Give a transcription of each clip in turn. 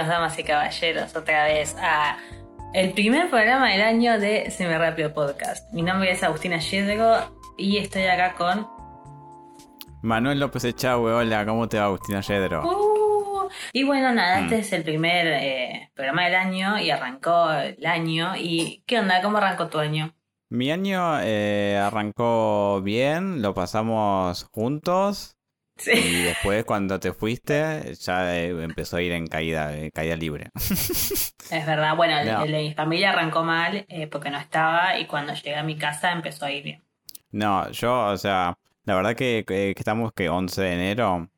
Bienvenidos, damas y caballeros, otra vez a el primer programa del año de Semi Rápido Podcast. Mi nombre es Agustina Yedgo y estoy acá con. Manuel López Echagüe, hola, ¿cómo te va Agustina Yedro? Uh, y bueno, nada, Mm. este es el primer eh, programa del año y arrancó el año. ¿Y qué onda? ¿Cómo arrancó tu año? Mi año eh, arrancó bien, lo pasamos juntos Sí. y después cuando te fuiste ya eh, empezó a ir en caída, eh, caída libre. Es verdad, bueno, No. el de mi familia arrancó mal eh, porque no estaba y cuando llegué a mi casa empezó a ir bien. No, yo, o sea, la verdad que, estamos que 11 de enero,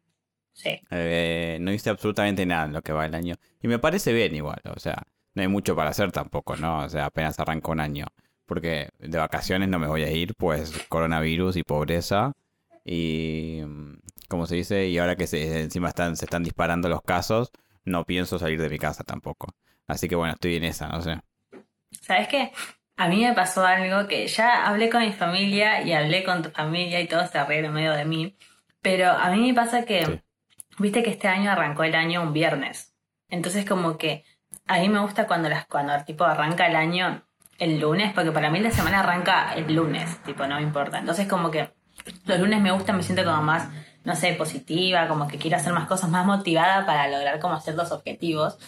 Sí. eh, no hice absolutamente nada en lo que va el año. Y me parece bien igual, o sea, no hay mucho para hacer tampoco, ¿no? O sea, apenas arrancó un año. Porque de vacaciones no me voy a ir, pues coronavirus y pobreza. Y, ¿cómo se dice? Y ahora que se, encima están, se están disparando los casos, no pienso salir de mi casa tampoco. Así que bueno, estoy en esa, no sé. ¿Sabes qué? A mí me pasó algo que ya hablé con mi familia y hablé con tu familia y todos se rieron medio de mí. Pero a mí me pasa que, Sí. viste que este año arrancó el año un viernes. Entonces como que a mí me gusta cuando las cuando tipo arranca el año el lunes, porque para mí la semana arranca el lunes, tipo no me importa. Entonces como que los lunes me gusta, me siento como más, no sé, positiva, como que quiero hacer más cosas, más motivada para lograr como ciertos objetivos.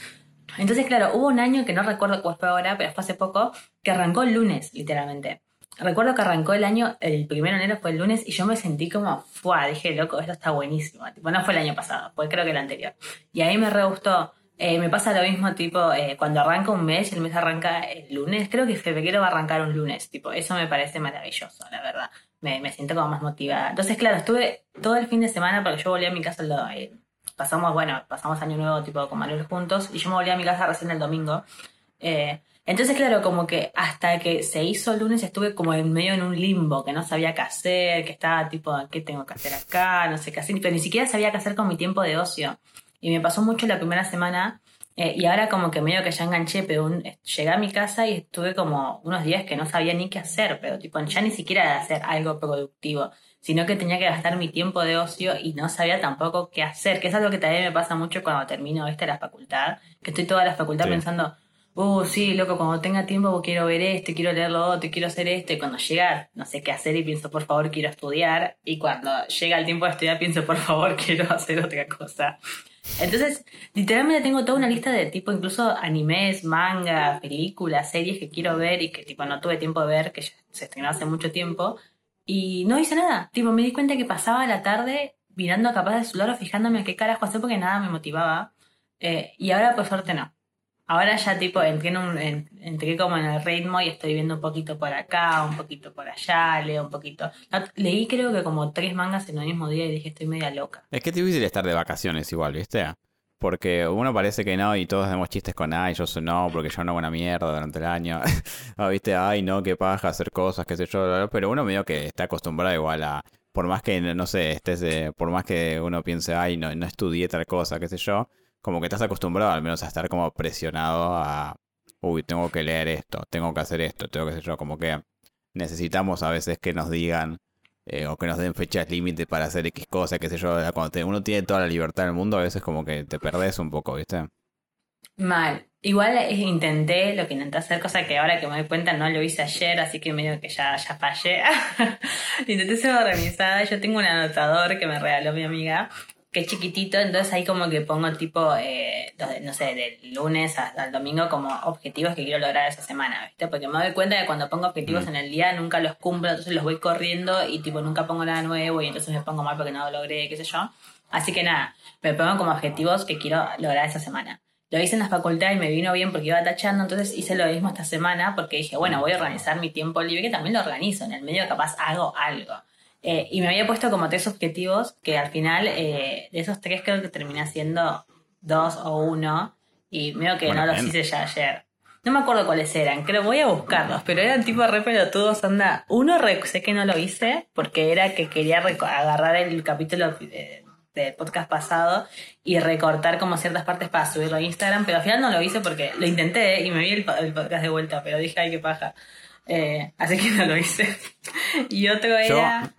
Entonces, claro, hubo un año que no recuerdo cuál fue ahora, pero fue hace poco, que arrancó el lunes, literalmente. Recuerdo que arrancó el año, el primero de enero fue el lunes, y yo me sentí como, ¡fua! Dije, loco, esto está buenísimo. Tipo, no fue el año pasado, fue creo que el anterior. Y ahí me re gustó. Eh, me pasa lo mismo, tipo, eh, cuando arranca un mes, el mes arranca el lunes, creo que febrero va a arrancar un lunes, tipo, eso me parece maravilloso, la verdad. Me, me siento como más motivada. Entonces, claro, estuve todo el fin de semana, porque yo volví a mi casa lo, eh, pasamos, bueno, pasamos año nuevo tipo con Manuel juntos y yo me volví a mi casa recién el domingo. Eh, entonces, claro, como que hasta que se hizo el lunes estuve como en medio en un limbo, que no sabía qué hacer, que estaba tipo, ¿qué tengo que hacer acá? No sé qué hacer, pero ni siquiera sabía qué hacer con mi tiempo de ocio. Y me pasó mucho la primera semana eh, y ahora como que medio que ya enganché, pero un- llegué a mi casa y estuve como unos días que no sabía ni qué hacer, pero tipo ya ni siquiera de hacer algo productivo, sino que tenía que gastar mi tiempo de ocio y no sabía tampoco qué hacer, que es algo que también me pasa mucho cuando termino esta la facultad, que estoy toda la facultad Sí. pensando, uh, sí, loco, cuando tenga tiempo quiero ver esto, quiero leer lo otro, quiero hacer esto, y cuando llega no sé qué hacer y pienso, por favor, quiero estudiar, y cuando llega el tiempo de estudiar pienso, por favor, quiero hacer otra cosa. Entonces, literalmente tengo toda una lista de tipo, incluso animes, manga, películas, series que quiero ver y que tipo no tuve tiempo de ver, que ya se estrenó hace mucho tiempo. Y no hice nada. Tipo, me di cuenta que pasaba la tarde mirando capaz de celular o fijándome a qué carajo hacer porque nada me motivaba. Eh, y ahora por suerte no. Ahora ya tipo entré, en un- en- entré como en el ritmo y estoy viendo un poquito por acá, un poquito por allá, leo un poquito. Leí creo que como tres mangas en el mismo día y dije estoy media loca. Es que es difícil estar de vacaciones igual, ¿viste? Porque uno parece que no y todos hacemos chistes con, ay, yo soy no, porque yo no hago una mierda durante el año. Ah, ¿Viste? Ay, no, qué paja hacer cosas, qué sé yo. Pero uno medio que está acostumbrado igual a, por más que, no sé, estés, eh, por más que uno piense, ay, no, no estudié tal cosa, qué sé yo, como que estás acostumbrado al menos a estar como presionado a, uy, tengo que leer esto, tengo que hacer esto, tengo que hacer yo, como que necesitamos a veces que nos digan eh, o que nos den fechas límite para hacer X cosas, qué sé yo. Cuando uno tiene toda la libertad del mundo, a veces como que te perdés un poco, ¿viste? Mal. Igual eh, intenté lo que intenté hacer, cosa que ahora que me doy cuenta no lo hice ayer, así que medio que ya, ya fallé. intenté ser organizada. Yo tengo un anotador que me regaló mi amiga, que es chiquitito, entonces ahí como que pongo tipo, eh, no sé, del lunes hasta el domingo como objetivos que quiero lograr esa semana, ¿viste? Porque me doy cuenta que cuando pongo objetivos Mm. en el día nunca los cumplo, entonces los voy corriendo y tipo nunca pongo nada nuevo y entonces me pongo mal porque no lo logré, qué sé yo. Así que nada, me pongo como objetivos que quiero lograr esa semana. Lo hice en la facultad y me vino bien porque iba tachando, entonces hice lo mismo esta semana porque dije, bueno, voy a organizar mi tiempo libre, que también lo organizo, en el medio capaz hago algo. Eh, y me había puesto como tres objetivos que al final eh, de esos tres creo que terminé haciendo dos o uno y medio que Bueno, no los bien. hice ya ayer. No me acuerdo cuáles eran, creo voy a buscarlos, pero eran tipo re pelotudos, anda. Uno sé que no lo hice porque era que quería agarrar el capítulo eh, del podcast pasado y recortar como ciertas partes para subirlo a Instagram, pero al final no lo hice porque lo intenté y me vi el, el podcast de vuelta, pero dije, ay, qué paja. Eh, así que no lo hice. y otro Yo- era...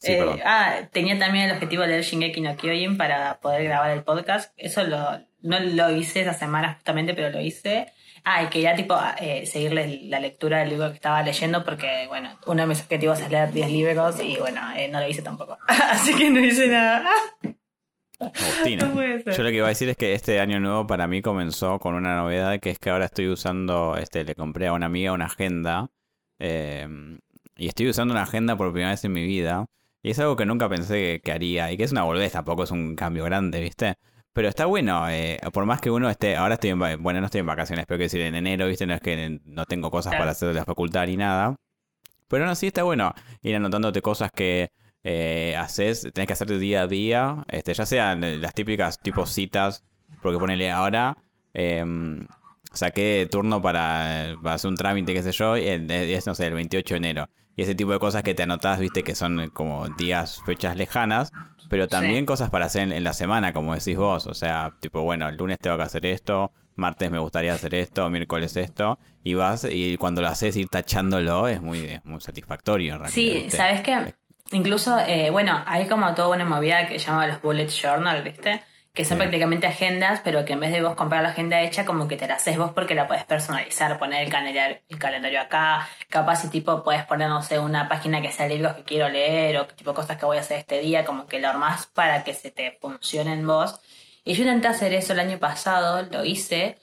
Sí, Eh, ah, tenía también el objetivo de leer Shingeki no Kyojin para poder grabar el podcast. Eso lo, no lo hice esa semana justamente, pero lo hice. Ah, y quería tipo eh, seguirle la lectura del libro que estaba leyendo porque, bueno, uno de mis objetivos es leer 10 libros y, bueno, eh, no lo hice tampoco. Así que no hice nada. Agustina. No puede ser. Yo lo que iba a decir es que este año nuevo para mí comenzó con una novedad que es que ahora estoy usando, este, le compré a una amiga una agenda eh, y estoy usando una agenda por primera vez en mi vida y es algo que nunca pensé que, haría y que es una boludez, tampoco es un cambio grande, ¿viste? Pero está bueno, eh, por más que uno esté, ahora estoy en, bueno, no estoy en vacaciones, pero que decir en enero, ¿viste? No es que no tengo cosas para hacer de la facultad ni nada. Pero no, sí está bueno ir anotándote cosas que eh, haces, tenés que hacer de día a día, este, ya sean eh, las típicas tipo citas, porque ponele ahora, eh, saqué turno para, para hacer un trámite, qué sé yo, y es, no sé, el 28 de enero. Y ese tipo de cosas que te anotás, viste, que son eh, como días, fechas lejanas, pero también Sí. cosas para hacer en, en la semana, como decís vos. O sea, tipo, bueno, el lunes tengo que hacer esto, martes me gustaría hacer esto, miércoles esto, y vas, y cuando lo haces ir tachándolo es muy, es muy satisfactorio, en realidad. Sí. ¿sabes qué? Incluso, eh, bueno, hay como toda una movida que se llama los bullet journal, ¿viste? Que son Sí. prácticamente agendas, pero que en vez de vos comprar la agenda hecha, como que te la haces vos porque la podés personalizar, poner el calendario, el calendario acá, capaz y tipo podés poner, no sé, una página que sea libros que quiero leer o tipo cosas que voy a hacer este día, como que lo armás para que se te funcione en vos. Y yo intenté hacer eso el año pasado, lo hice,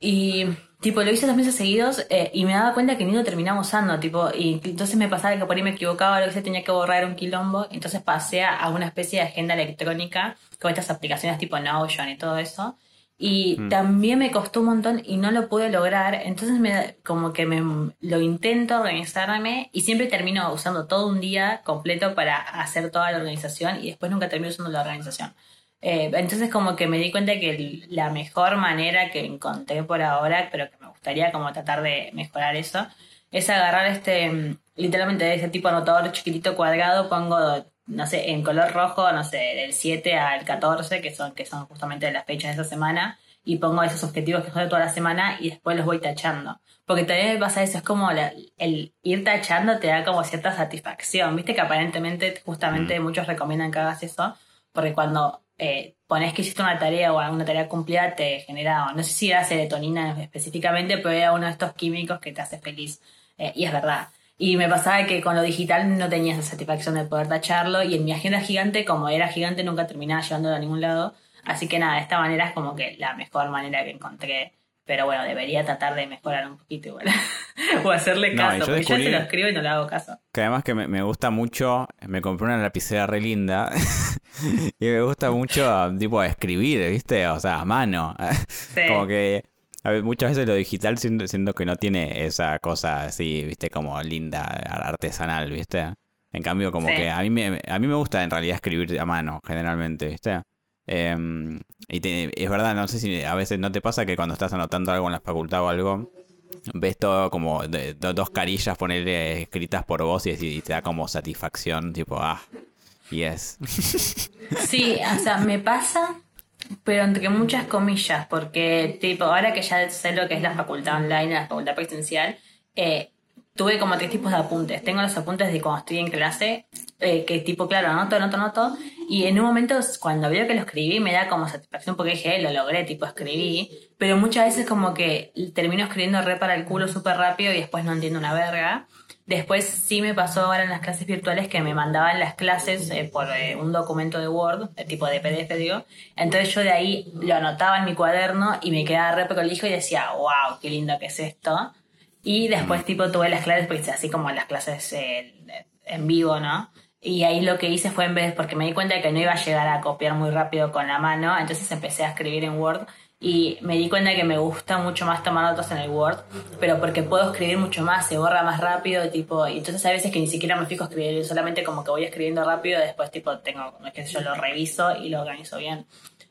y tipo lo hice dos meses seguidos eh, y me daba cuenta que ni lo terminaba usando, tipo, y entonces me pasaba que por ahí me equivocaba, lo que hice tenía que borrar un quilombo, entonces pasé a, a una especie de agenda electrónica con estas aplicaciones tipo Notion y todo eso. Y Mm. también me costó un montón y no lo pude lograr, entonces me, como que me lo intento organizarme y siempre termino usando todo un día completo para hacer toda la organización y después nunca termino usando la organización. Eh, entonces como que me di cuenta que la mejor manera que encontré por ahora, pero que me gustaría como tratar de mejorar eso, es agarrar este, mm, literalmente ese tipo de anotador chiquitito cuadrado, pongo, no sé, en color rojo, no sé, del 7 al 14, que son, que son justamente las fechas de esa semana, y pongo esos objetivos que son de toda la semana y después los voy tachando. Porque también me pasa eso, es como la- el ir tachando te da como cierta satisfacción. Viste que aparentemente, justamente, muchos recomiendan que hagas eso, porque cuando eh, pones que hiciste una tarea o alguna tarea cumplida, te genera, no sé si era serotonina específicamente, pero era uno de estos químicos que te hace feliz. Eh, y es verdad. Y me pasaba que con lo digital no tenía esa satisfacción de poder tacharlo, y en mi agenda gigante, como era gigante, nunca terminaba llevándolo a ningún lado. Así que nada, de esta manera es como que la mejor manera que encontré. Pero bueno, debería tratar de mejorar un poquito igual. o hacerle caso, yo porque yo se lo escribo y no le hago caso. Que además que me, me gusta mucho, me compré una lapicera re linda y me gusta mucho tipo escribir, ¿viste? O sea, a mano. Sí. Como que a ver, muchas veces lo digital siento, siento que no tiene esa cosa así, ¿viste? Como linda, artesanal, ¿viste? En cambio, como Sí. que a mí, me, a mí me gusta en realidad escribir a mano, generalmente, ¿viste? Em, y te- es verdad, no sé si a veces no te pasa que cuando estás anotando algo en la facultad o algo, ves todo como de- do- dos carillas ponerle escritas por vos y, y te da como satisfacción, tipo, ah, yes. Sí, o sea, me pasa, pero entre muchas comillas, porque tipo, ahora que ya sé lo que es la facultad online, la facultad presencial, eh, tuve como tres tipos de apuntes. Tengo los apuntes de cuando estoy en clase, eh, que tipo, claro, anoto, anoto, anoto, y en un momento cuando veo que lo escribí me da como satisfacción porque dije, eh, lo logré, tipo, escribí, pero muchas veces como que termino escribiendo re para el culo súper rápido y después no entiendo una verga. Después sí me pasó ahora en las clases virtuales que me mandaban las clases eh, por eh, un documento de Word, tipo de PDF, digo. Entonces yo de ahí lo anotaba en mi cuaderno y me quedaba re prolijo y decía, wow, qué lindo que es esto. Y después tipo tuve las clases, pues así como las clases eh, en vivo, ¿no? Y ahí lo que hice fue en vez, porque me di cuenta que no iba a llegar a copiar muy rápido con la mano, entonces empecé a escribir en Word y me di cuenta que me gusta mucho más tomar notas en el Word, pero porque puedo escribir mucho más, se borra más rápido, tipo, y entonces hay veces que ni siquiera me fijo a escribir, solamente como que voy escribiendo rápido, después tipo tengo, qué sé yo, lo reviso y lo organizo bien.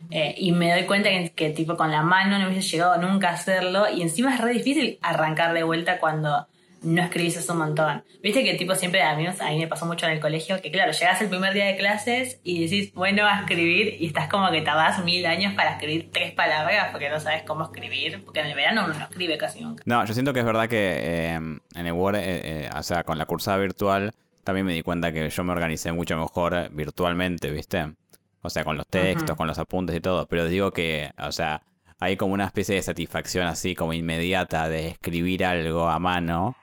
Eh, y me doy cuenta que, que, tipo con la mano no hubiese llegado nunca a hacerlo y encima es re difícil arrancar de vuelta cuando no escribís un montón. Viste que tipo siempre, a mí, a mí me pasó mucho en el colegio, que claro, llegás el primer día de clases y decís, bueno, a escribir y estás como que tardás mil años para escribir tres palabras porque no sabes cómo escribir, porque en el verano uno no escribe casi nunca. No, yo siento que es verdad que eh, en el Word, eh, eh, o sea, con la cursada virtual, también me di cuenta que yo me organicé mucho mejor virtualmente, ¿viste? O sea, con los textos, con los apuntes y todo. Pero digo que, o sea, hay como una especie de satisfacción así como inmediata de escribir algo a mano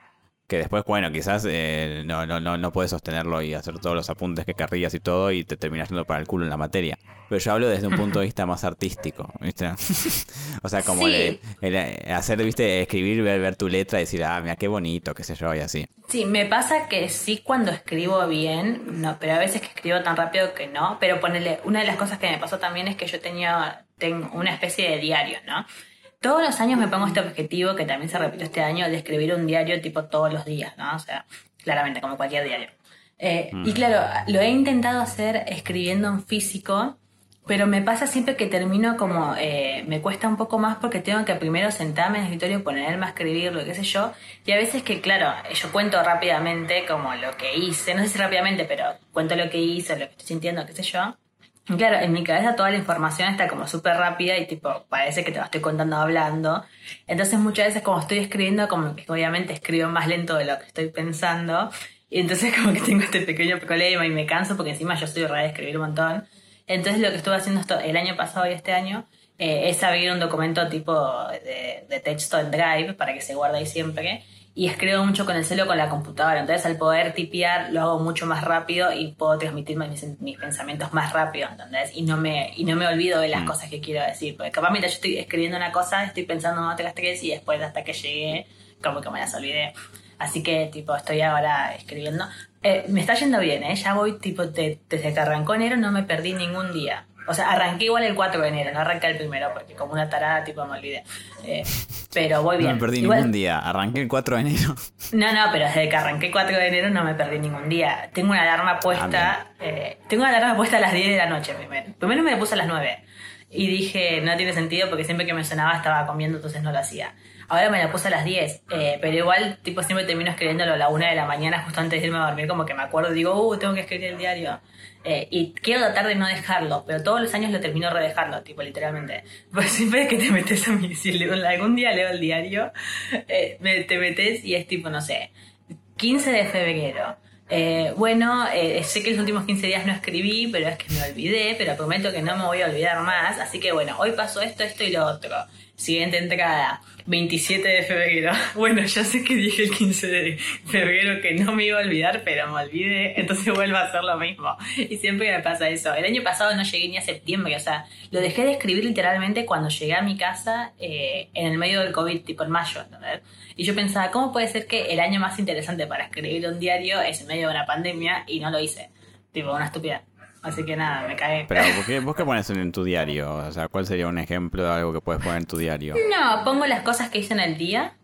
que después, bueno, quizás eh, no, no, no, no puedes sostenerlo y hacer todos los apuntes que querrías y todo y te terminas yendo para el culo en la materia. Pero yo hablo desde un punto de vista más artístico, ¿viste? o sea, como el, hacer, ¿viste? Escribir, ver, ver, tu letra y decir, ah, mira, qué bonito, qué sé yo, y así. Sí, me pasa que sí cuando escribo bien, no, pero a veces que escribo tan rápido que no. Pero ponerle, una de las cosas que me pasó también es que yo tenía tengo una especie de diario, ¿no? Todos los años me pongo este objetivo, que también se repite este año, de escribir un diario tipo todos los días, ¿no? O sea, claramente, como cualquier diario. Eh, y claro, lo he intentado hacer escribiendo en físico, pero me pasa siempre que termino como, eh, me cuesta un poco más porque tengo que primero sentarme en el escritorio, ponerme a escribir, lo que sé yo, y a veces que, claro, yo cuento rápidamente como lo que hice, no sé si rápidamente, pero cuento lo que hice, lo que estoy sintiendo, qué sé yo, Claro, en mi cabeza toda la información está como súper rápida y tipo, parece que te lo estoy contando hablando. Entonces muchas veces como estoy escribiendo, como que obviamente escribo más lento de lo que estoy pensando. Y entonces como que tengo este pequeño problema y me canso porque encima yo soy re de escribir un montón. Entonces lo que estuve haciendo esto, el año pasado y este año eh, es abrir un documento tipo de, de texto en Drive para que se guarde ahí siempre y escribo mucho con el celo con la computadora. Entonces, al poder tipear, lo hago mucho más rápido y puedo transmitir mis, pensamientos más rápido, ¿entendés? Y no me, y no me olvido de las mm. cosas que quiero decir. Porque capaz mientras yo estoy escribiendo una cosa, estoy pensando en otras tres y después hasta que llegué, como que me las olvidé. Así que, tipo, estoy ahora escribiendo. Eh, me está yendo bien, ¿eh? Ya voy, tipo, desde que arrancó enero no me perdí ningún día. O sea, arranqué igual el 4 de enero, no arranqué el primero, porque como una tarada, tipo, me olvidé. Eh, pero voy bien. No me perdí ningún día, arranqué el 4 de enero. No, no, pero desde que arranqué el 4 de enero no me perdí ningún día. Tengo una alarma puesta, eh, tengo una alarma puesta a las 10 de la noche primero. Primero me la puse a las 9. Y dije, no tiene sentido porque siempre que me sonaba estaba comiendo, entonces no lo hacía. Ahora me la puse a las 10, eh, pero igual, tipo, siempre termino escribiéndolo a la 1 de la mañana, justo antes de irme a dormir, como que me acuerdo y digo, uh, tengo que escribir el diario. Eh, y quiero tratar de no dejarlo, pero todos los años lo termino redejando, tipo, literalmente. Pues siempre que te metes a mi, si algún día leo el diario, eh, te metes y es tipo, no sé, 15 de febrero. Eh, bueno, sé que los últimos 15 días no escribí, pero es que me olvidé, pero prometo que no me voy a olvidar más. Así que bueno, hoy pasó esto, esto y lo otro. Siguiente entrada, 27 de febrero. Bueno, ya sé que dije el 15 de febrero que no me iba a olvidar, pero me olvidé, entonces vuelvo a hacer lo mismo. Y siempre me pasa eso. El año pasado no llegué ni a septiembre, o sea, lo dejé de escribir literalmente cuando llegué a mi casa eh, en el medio del COVID, tipo en mayo, ¿entendés? Y yo pensaba, ¿cómo puede ser que el año más interesante para escribir un diario es en medio de una pandemia y no lo hice? Tipo, una estupidez. Así que nada, me cae. Pero ¿por qué, ¿vos qué pones en tu diario? O sea, ¿cuál sería un ejemplo de algo que puedes poner en tu diario? No, pongo las cosas que hice en el día.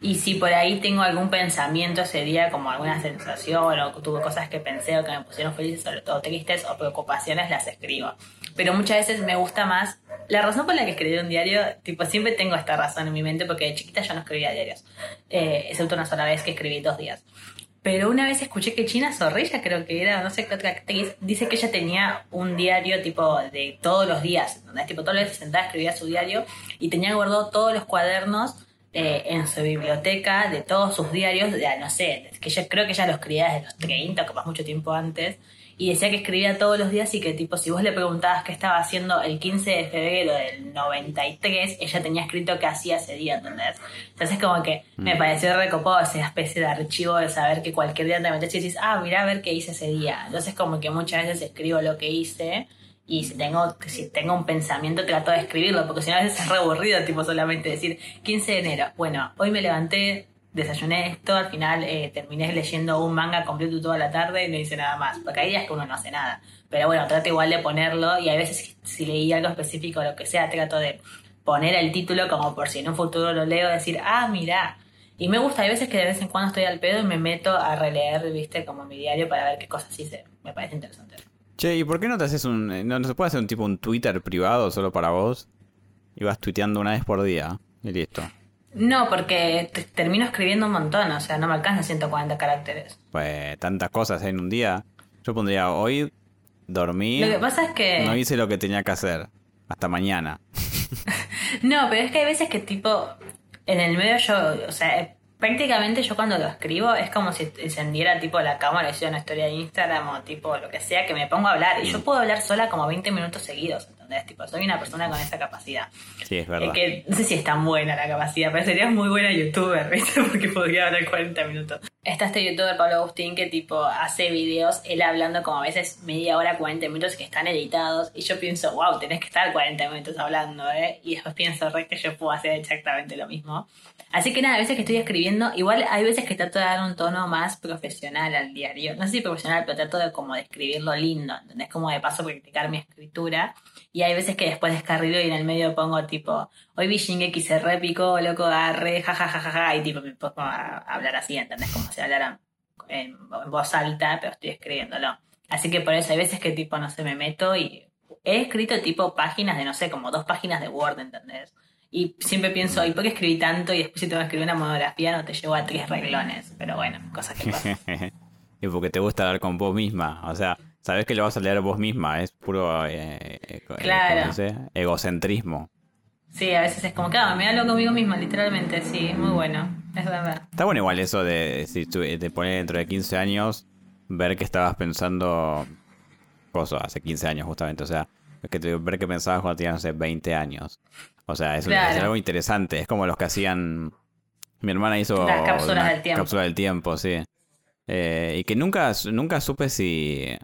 Y si por ahí tengo algún pensamiento ese día, como alguna sensación, o tuve cosas que pensé o que me pusieron felices, sobre todo tristes o preocupaciones, las escribo. Pero muchas veces me gusta más. La razón por la que escribí un diario, tipo, siempre tengo esta razón en mi mente, porque de chiquita yo no escribía diarios. Eh, excepto una sola vez que escribí dos días. Pero una vez escuché que China Zorrilla, creo que era, no sé qué otra dice que ella tenía un diario tipo de todos los días, donde tipo todos los días se sentaba, escribía su diario y tenía guardado todos los cuadernos eh, en su biblioteca de todos sus diarios, de, no sé, que yo creo que ella los escribía desde los 30, capaz mucho tiempo antes, y decía que escribía todos los días y que tipo si vos le preguntabas qué estaba haciendo el 15 de febrero del 93, ella tenía escrito qué hacía ese día, ¿entendés? Entonces como que me mm. pareció recopado esa especie de archivo de saber que cualquier día te metes y dices, ah, mira a ver qué hice ese día. Entonces como que muchas veces escribo lo que hice y si tengo, si tengo un pensamiento trato de escribirlo, porque si no a veces es re aburrido, tipo solamente decir 15 de enero. Bueno, hoy me levanté desayuné esto, al final eh, terminé leyendo un manga completo toda la tarde y no hice nada más, porque hay días que uno no hace nada. Pero bueno, trato igual de ponerlo y a veces si, leí algo específico o lo que sea, trato de poner el título como por si en un futuro lo leo, decir, ah, mira. Y me gusta, hay veces que de vez en cuando estoy al pedo y me meto a releer, viste, como mi diario para ver qué cosas hice. Me parece interesante. Che, ¿y por qué no te haces un... Eh, no, no se puede hacer un tipo un Twitter privado solo para vos? Y vas tuiteando una vez por día y listo. No, porque termino escribiendo un montón, o sea, no me alcanza 140 caracteres. Pues tantas cosas en un día. Yo pondría hoy dormí. Lo que pasa es que. No hice lo que tenía que hacer. Hasta mañana. no, pero es que hay veces que tipo. En el medio yo, o sea, prácticamente yo cuando lo escribo es como si encendiera tipo la cámara y hiciera una historia de Instagram o tipo lo que sea, que me pongo a hablar. Y yo puedo hablar sola como 20 minutos seguidos, ¿entendés? Tipo, soy una persona con esa capacidad. Sí, es verdad. que no sé si es tan buena la capacidad, pero sería muy buena youtuber, ¿viste? Porque podría hablar 40 minutos. Está este youtuber Pablo Agustín que tipo hace videos, él hablando como a veces media hora, 40 minutos que están editados. Y yo pienso, wow, tenés que estar 40 minutos hablando, ¿eh? Y después pienso, re, que yo puedo hacer exactamente lo mismo. Así que nada, a veces que estoy escribiendo, igual hay veces que trato de dar un tono más profesional al diario. No sé si profesional, pero trato de como de escribirlo lindo, ¿entendés? Como de paso practicar mi escritura. Y hay veces que después descarrilo y en el medio pongo tipo, hoy vi Shingeki se repico, loco, agarre, jajajaja, y tipo me pongo a hablar así, ¿entendés? Como si hablara en, voz alta, pero estoy escribiéndolo. Así que por eso hay veces que tipo, no sé, me meto y he escrito tipo páginas de, no sé, como dos páginas de Word, ¿entendés? Y siempre pienso, ¿y por qué escribí tanto? Y después si tengo que escribir una monografía no te llevo a tres reglones. Pero bueno, cosas que pasan. y porque te gusta hablar con vos misma. O sea, sabes que lo vas a leer vos misma. Es puro eh, eh, claro. egocentrismo. Sí, a veces es como, claro, me hablo conmigo misma, literalmente. Sí, muy bueno. Es verdad. Está bueno igual eso de si te pones dentro de 15 años, ver que estabas pensando cosas hace 15 años justamente. O sea, que te, ver que pensabas cuando tenías, no sé, 20 años. O sea, es, algo interesante. Es como los que hacían. Mi hermana hizo. Las cápsulas del tiempo. Cápsula del tiempo, sí. Eh, y que nunca, nunca supe si.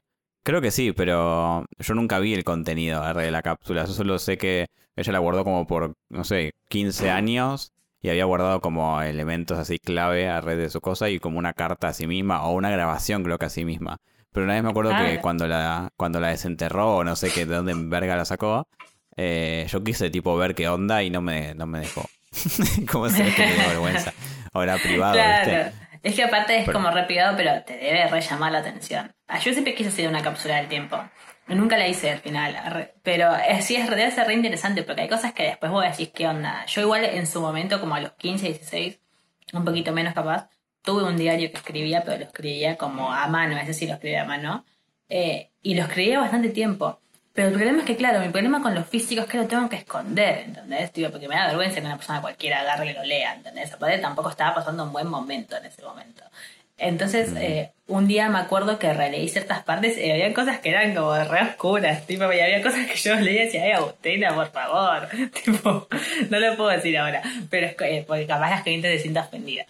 Creo que sí, pero yo nunca vi el contenido de la cápsula. Yo solo sé que ella la guardó como por, no sé, 15 años y había guardado como elementos así clave a red de su cosa y como una carta a sí misma o una grabación creo que a sí misma. Pero una vez me acuerdo que ah. cuando la, cuando la desenterró o no sé qué, de dónde en verga la sacó, eh, yo quise tipo ver qué onda y no me, no me dejó. ¿Cómo se que me vergüenza? Ahora privado, claro. Es que aparte es como re privado, pero te debe re llamar la atención. Ah, yo siempre quise hacer una cápsula del tiempo. Nunca la hice al final. Pero es, sí, es, debe ser re interesante porque hay cosas que después vos decís qué onda. Yo igual en su momento, como a los 15, 16, un poquito menos capaz, tuve un diario que escribía, pero lo escribía como a mano, es decir, lo escribía a mano. Eh, y lo escribía bastante tiempo. Pero el problema es que, claro, mi problema con los físicos es que lo tengo que esconder, ¿entendés? porque me da vergüenza que una persona cualquiera agarre y lo lea, ¿entendés? Aparte tampoco estaba pasando un buen momento en ese momento. Entonces, mm. eh, un día me acuerdo que releí ciertas partes y había cosas que eran como re oscuras, tipo, y había cosas que yo leía y decía, ay, Agustina, por favor, tipo, no lo puedo decir ahora, pero es que, eh, porque capaz la gente se sienta ofendida.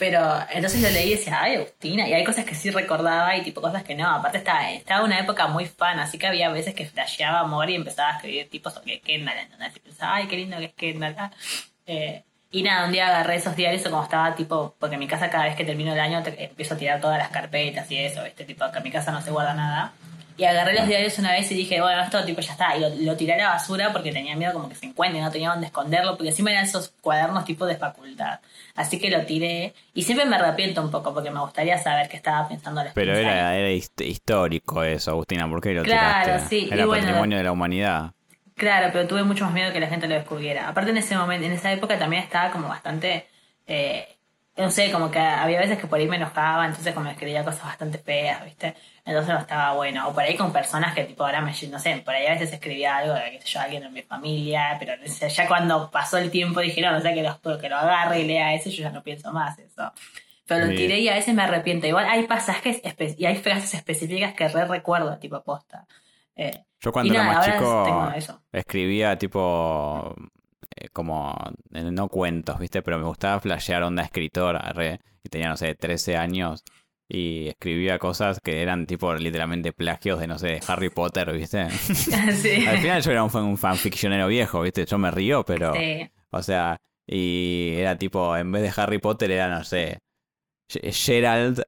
Pero entonces lo leí y decía, ay, Agustina. Y hay cosas que sí recordaba y tipo cosas que no. Aparte estaba, estaba una época muy fan, así que había veces que flasheaba amor y empezaba a escribir tipos sobre Kendall. Entonces pensaba, ay, qué lindo que es Kendall. Ah". Eh, y nada, un día agarré esos diarios como estaba tipo, porque en mi casa cada vez que termino el año empiezo a tirar todas las carpetas y eso, este tipo, que en mi casa no se guarda nada. Y agarré los diarios una vez y dije, bueno, esto tipo ya está. Y lo, tiré a la basura porque tenía miedo como que se encuentre, no tenía dónde esconderlo, porque encima eran esos cuadernos tipo de facultad. Así que lo tiré. Y siempre me arrepiento un poco porque me gustaría saber qué estaba pensando la Pero era, era histórico eso, Agustina, ¿por qué lo claro, Sí. Era patrimonio de la humanidad. Claro, pero tuve mucho más miedo que la gente lo descubriera. Aparte en ese momento, en esa época también estaba como bastante eh, no sé, como que había veces que por ahí me enojaba, entonces como escribía cosas bastante feas, ¿viste? Entonces no estaba bueno. O por ahí con personas que tipo ahora me, no sé, por ahí a veces escribía algo de que yo, alguien en mi familia, pero ya cuando pasó el tiempo dije, no, no sé, que lo, que lo agarre y lea eso, yo ya no pienso más eso. Pero lo tiré y a veces me arrepiento. Igual hay pasajes y hay frases específicas que re recuerdo, tipo posta. Eh, yo cuando era más chico escribía tipo como, eh, no cuentos, ¿viste? Pero me gustaba flashear onda escritora, re, y tenía, no sé, 13 años y escribía cosas que eran tipo literalmente plagios de, no sé, de Harry Potter, ¿viste? Al final yo era un, un fanficcionero viejo, ¿viste? Yo me río, pero... O sea, y era tipo, en vez de Harry Potter era, no sé, Gerald,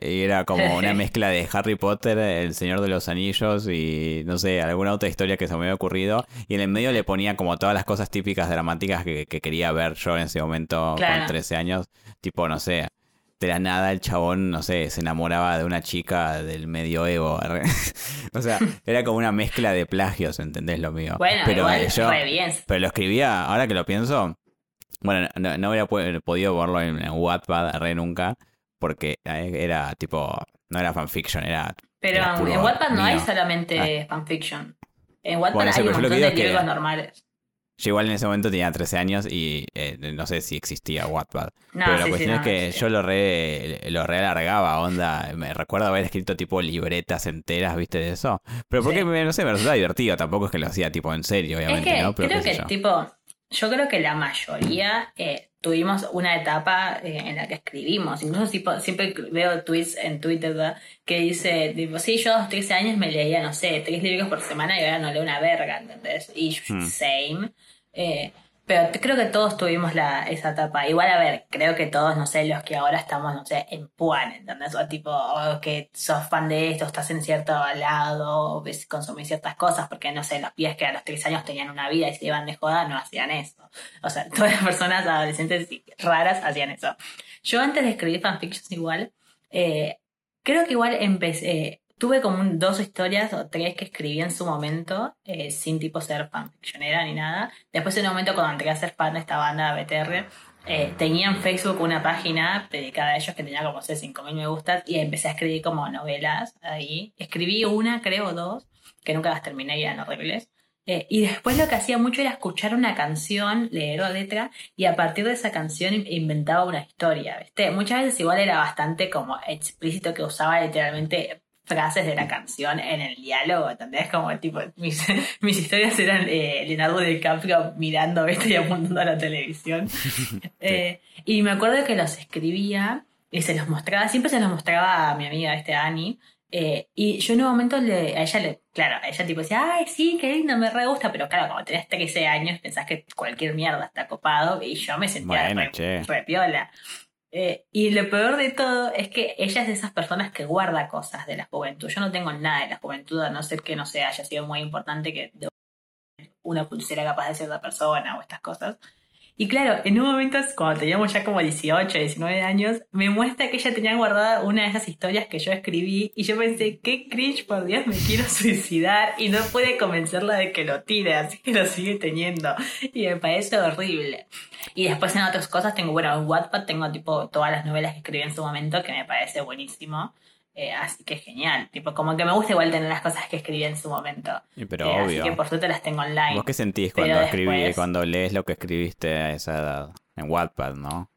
y era como una mezcla de Harry Potter, El Señor de los Anillos y no sé, alguna otra historia que se me había ocurrido. Y en el medio le ponía como todas las cosas típicas dramáticas que, quería ver yo en ese momento con 13 años. Tipo, no sé, de la nada el chabón, no sé, se enamoraba de una chica del medioevo. o sea, era como una mezcla de plagios, ¿entendés lo mío? Bueno, pero yo, Pero lo escribía, ahora que lo pienso, bueno, no, no hubiera podido verlo en, Wattpad re nunca, porque eh, era tipo, no era fanfiction, era. Pero en Wattpad no hay solamente ah. fanfiction. En Wattpad hay un montón de libros normales. Yo igual en ese momento tenía 13 años y eh, no sé si existía Wattpad. No, pero la sí, sí, cuestión no, es que sí. yo lo re, lo re alargaba, onda. Me recuerdo haber escrito tipo libretas enteras, ¿viste? De eso. Pero porque, no sé, me resultaba divertido. Tampoco es que lo hacía tipo en serio, Es obviamente, que ¿no? Pero creo que tipo, yo creo que la mayoría eh, tuvimos una etapa eh, en la que escribimos. Incluso tipo, siempre veo tweets en Twitter ¿verdad? que dice, tipo, sí, yo a los 13 años me leía, no sé, tres libros por semana y ahora no leo una verga, ¿entendés? Y Hmm. same. Eh, pero creo que todos tuvimos la, esa etapa. Igual, a ver, creo que todos, no sé, los que ahora estamos, no sé, en Puan, ¿entendés? O tipo, que sos fan de esto, estás en cierto lado, o consumís ciertas cosas, porque, no sé, los pies que a los tres años tenían una vida y se iban de joda, no hacían eso. O sea, todas las personas adolescentes raras hacían eso. Yo antes de escribir fanfictions igual, eh, creo que igual empecé, tuve como un- dos historias o tres que escribí en su momento, eh, sin tipo ser fanfictionera ni nada. Después en un momento cuando entré a ser fan de esta banda BTR, eh, tenía en Facebook una página dedicada a ellos que tenía como, sé, 5.000 me gustas y empecé a escribir como novelas ahí. Escribí una, creo, dos, que nunca las terminé y eran horribles. Eh, y después lo que hacía mucho era escuchar una canción, leer la letra, y a partir de esa canción in- inventaba una historia. Muchas veces igual era bastante como explícito que usaba literalmente frases de la canción en el diálogo, ¿entendés? Como tipo, mis, mis historias eran eh, Leonardo DiCaprio mirando, ¿viste? Y apuntando a la televisión. Eh, y me acuerdo que los escribía y se los mostraba, siempre se los mostraba a mi amiga, este Ani. eh, y yo en un momento le, a ella le, claro, a ella tipo decía, ay, sí, qué lindo, me re gusta, pero claro, como tenés 13 años, pensás que cualquier mierda está copado, y yo me sentía Bueno, re, re piola. Eh, y lo peor de todo es que ella es de esas personas que guarda cosas de la juventud. Yo no tengo nada de la juventud, a no ser que, no sé, haya sido muy importante que una pulsera capaz de cierta persona o estas cosas. Y claro, en un momento, cuando teníamos ya como 18, 19 años, me muestra que ella tenía guardada una de esas historias que yo escribí y yo pensé, qué cringe, por Dios, me quiero suicidar y no pude convencerla de que lo tire, así que lo sigue teniendo. Y me parece horrible. Y después en otras cosas tengo, bueno, en Wattpad tengo tipo todas las novelas que escribí en su momento, que me parece buenísimo. Eh, así que genial. Tipo, como que me gusta igual tener las cosas que escribí en su momento. Pero Eh, Así obvio. que por suerte las tengo online. ¿Vos qué sentís cuando escribí, después- cuando lees lo que escribiste a esa edad? En Wattpad, ¿no?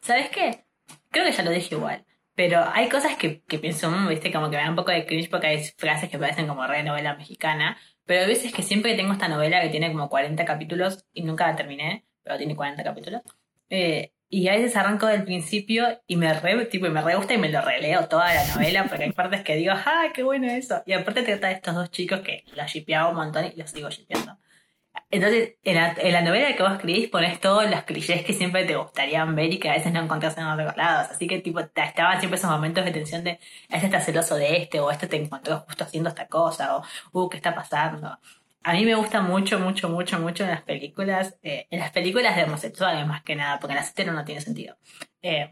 ¿Sabes qué? Creo que ya lo dije igual. Pero hay cosas que, que pienso, mm, viste, como que me da un poco de cringe porque hay frases que parecen como re novela mexicana. Pero hay veces que siempre tengo esta novela que tiene como 40 capítulos y nunca la terminé, pero tiene 40 capítulos. Eh, y a veces arranco del principio y me re, tipo, y me re gusta y me lo releo toda la novela porque hay partes que digo, ¡ah, qué bueno eso! Y aparte trata de estos dos chicos que los shipeaba un montón y los sigo shipeando. Entonces, en la, novela que vos escribís pones todos los clichés que siempre te gustarían ver y que a veces no encontrás en otros lados. Así que, tipo, estaban siempre esos momentos de tensión de, este está celoso de este, o este te encontró justo haciendo esta cosa, o, uh, ¿qué está pasando? A mí me gusta mucho, mucho, mucho, mucho en las películas, eh, en las películas de homosexuales más que nada, porque en las hetero no tiene sentido. Eh,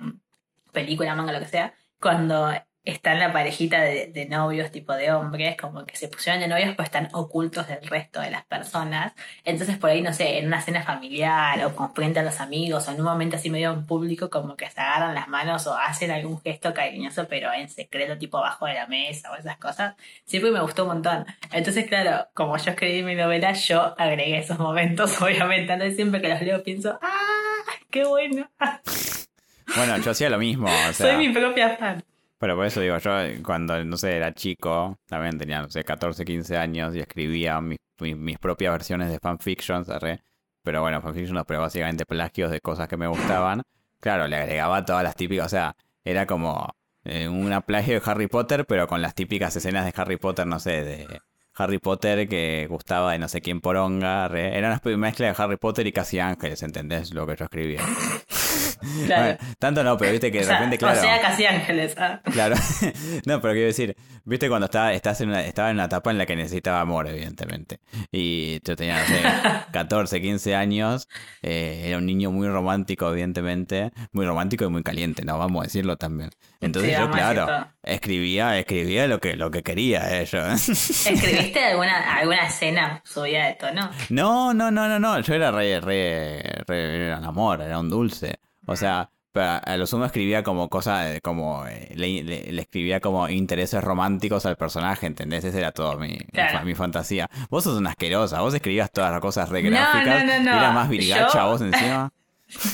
película, manga, lo que sea, cuando están la parejita de, de novios, tipo de hombres, como que se pusieron de novios, pues están ocultos del resto de las personas. Entonces, por ahí, no sé, en una cena familiar o con frente a los amigos o en un momento así medio en público, como que se agarran las manos o hacen algún gesto cariñoso, pero en secreto, tipo abajo de la mesa o esas cosas, siempre me gustó un montón. Entonces, claro, como yo escribí mi novela, yo agregué esos momentos, obviamente. Entonces, siempre que los leo pienso, ¡ah! ¡Qué bueno! Bueno, yo hacía lo mismo. O sea, Soy mi propia fan. Pero por eso digo, yo eh, cuando, no sé, era chico, también tenía, no sé, 14, 15 años y escribía mis, mis, propias versiones de fanfictions, arre. Pero bueno, fanfictions, pero básicamente plagios de cosas que me gustaban. Claro, le agregaba todas las típicas, o sea, era como eh, una plagio de Harry Potter, pero con las típicas escenas de Harry Potter, no sé, de Harry Potter que gustaba de no sé quién poronga, arre. Era una mezcla de Harry Potter y casi ángeles, ¿entendés? Lo que yo escribía. Claro. Bueno, tanto no, pero viste que de O sea, repente, claro. o sea, casi ángeles. ah. Claro, no, pero quiero decir, viste cuando estaba, estás en una, estaba en una etapa en la que necesitaba amor, evidentemente. Y yo tenía, no sé, 14, 15 años, eh, era un niño muy romántico, evidentemente, muy romántico y muy caliente, ¿no? Vamos a decirlo también. Entonces Sí, yo, claro, escribía, escribía lo que, lo que quería, eh, yo. ¿Escribiste alguna, alguna escena subida de tono? No, no, no, no, no, yo era re, re, re, era un amor, era un dulce. O sea, a- lo sumo escribía como cosas, como eh, le, le- le escribía como intereses románticos al personaje, ¿entendés? Esa era todo mi, mi Claro. fa- mi fantasía. Vos sos una asquerosa, vos escribías todas las cosas re gráficas. no, no, no. Era más virgacha Yo- vos encima.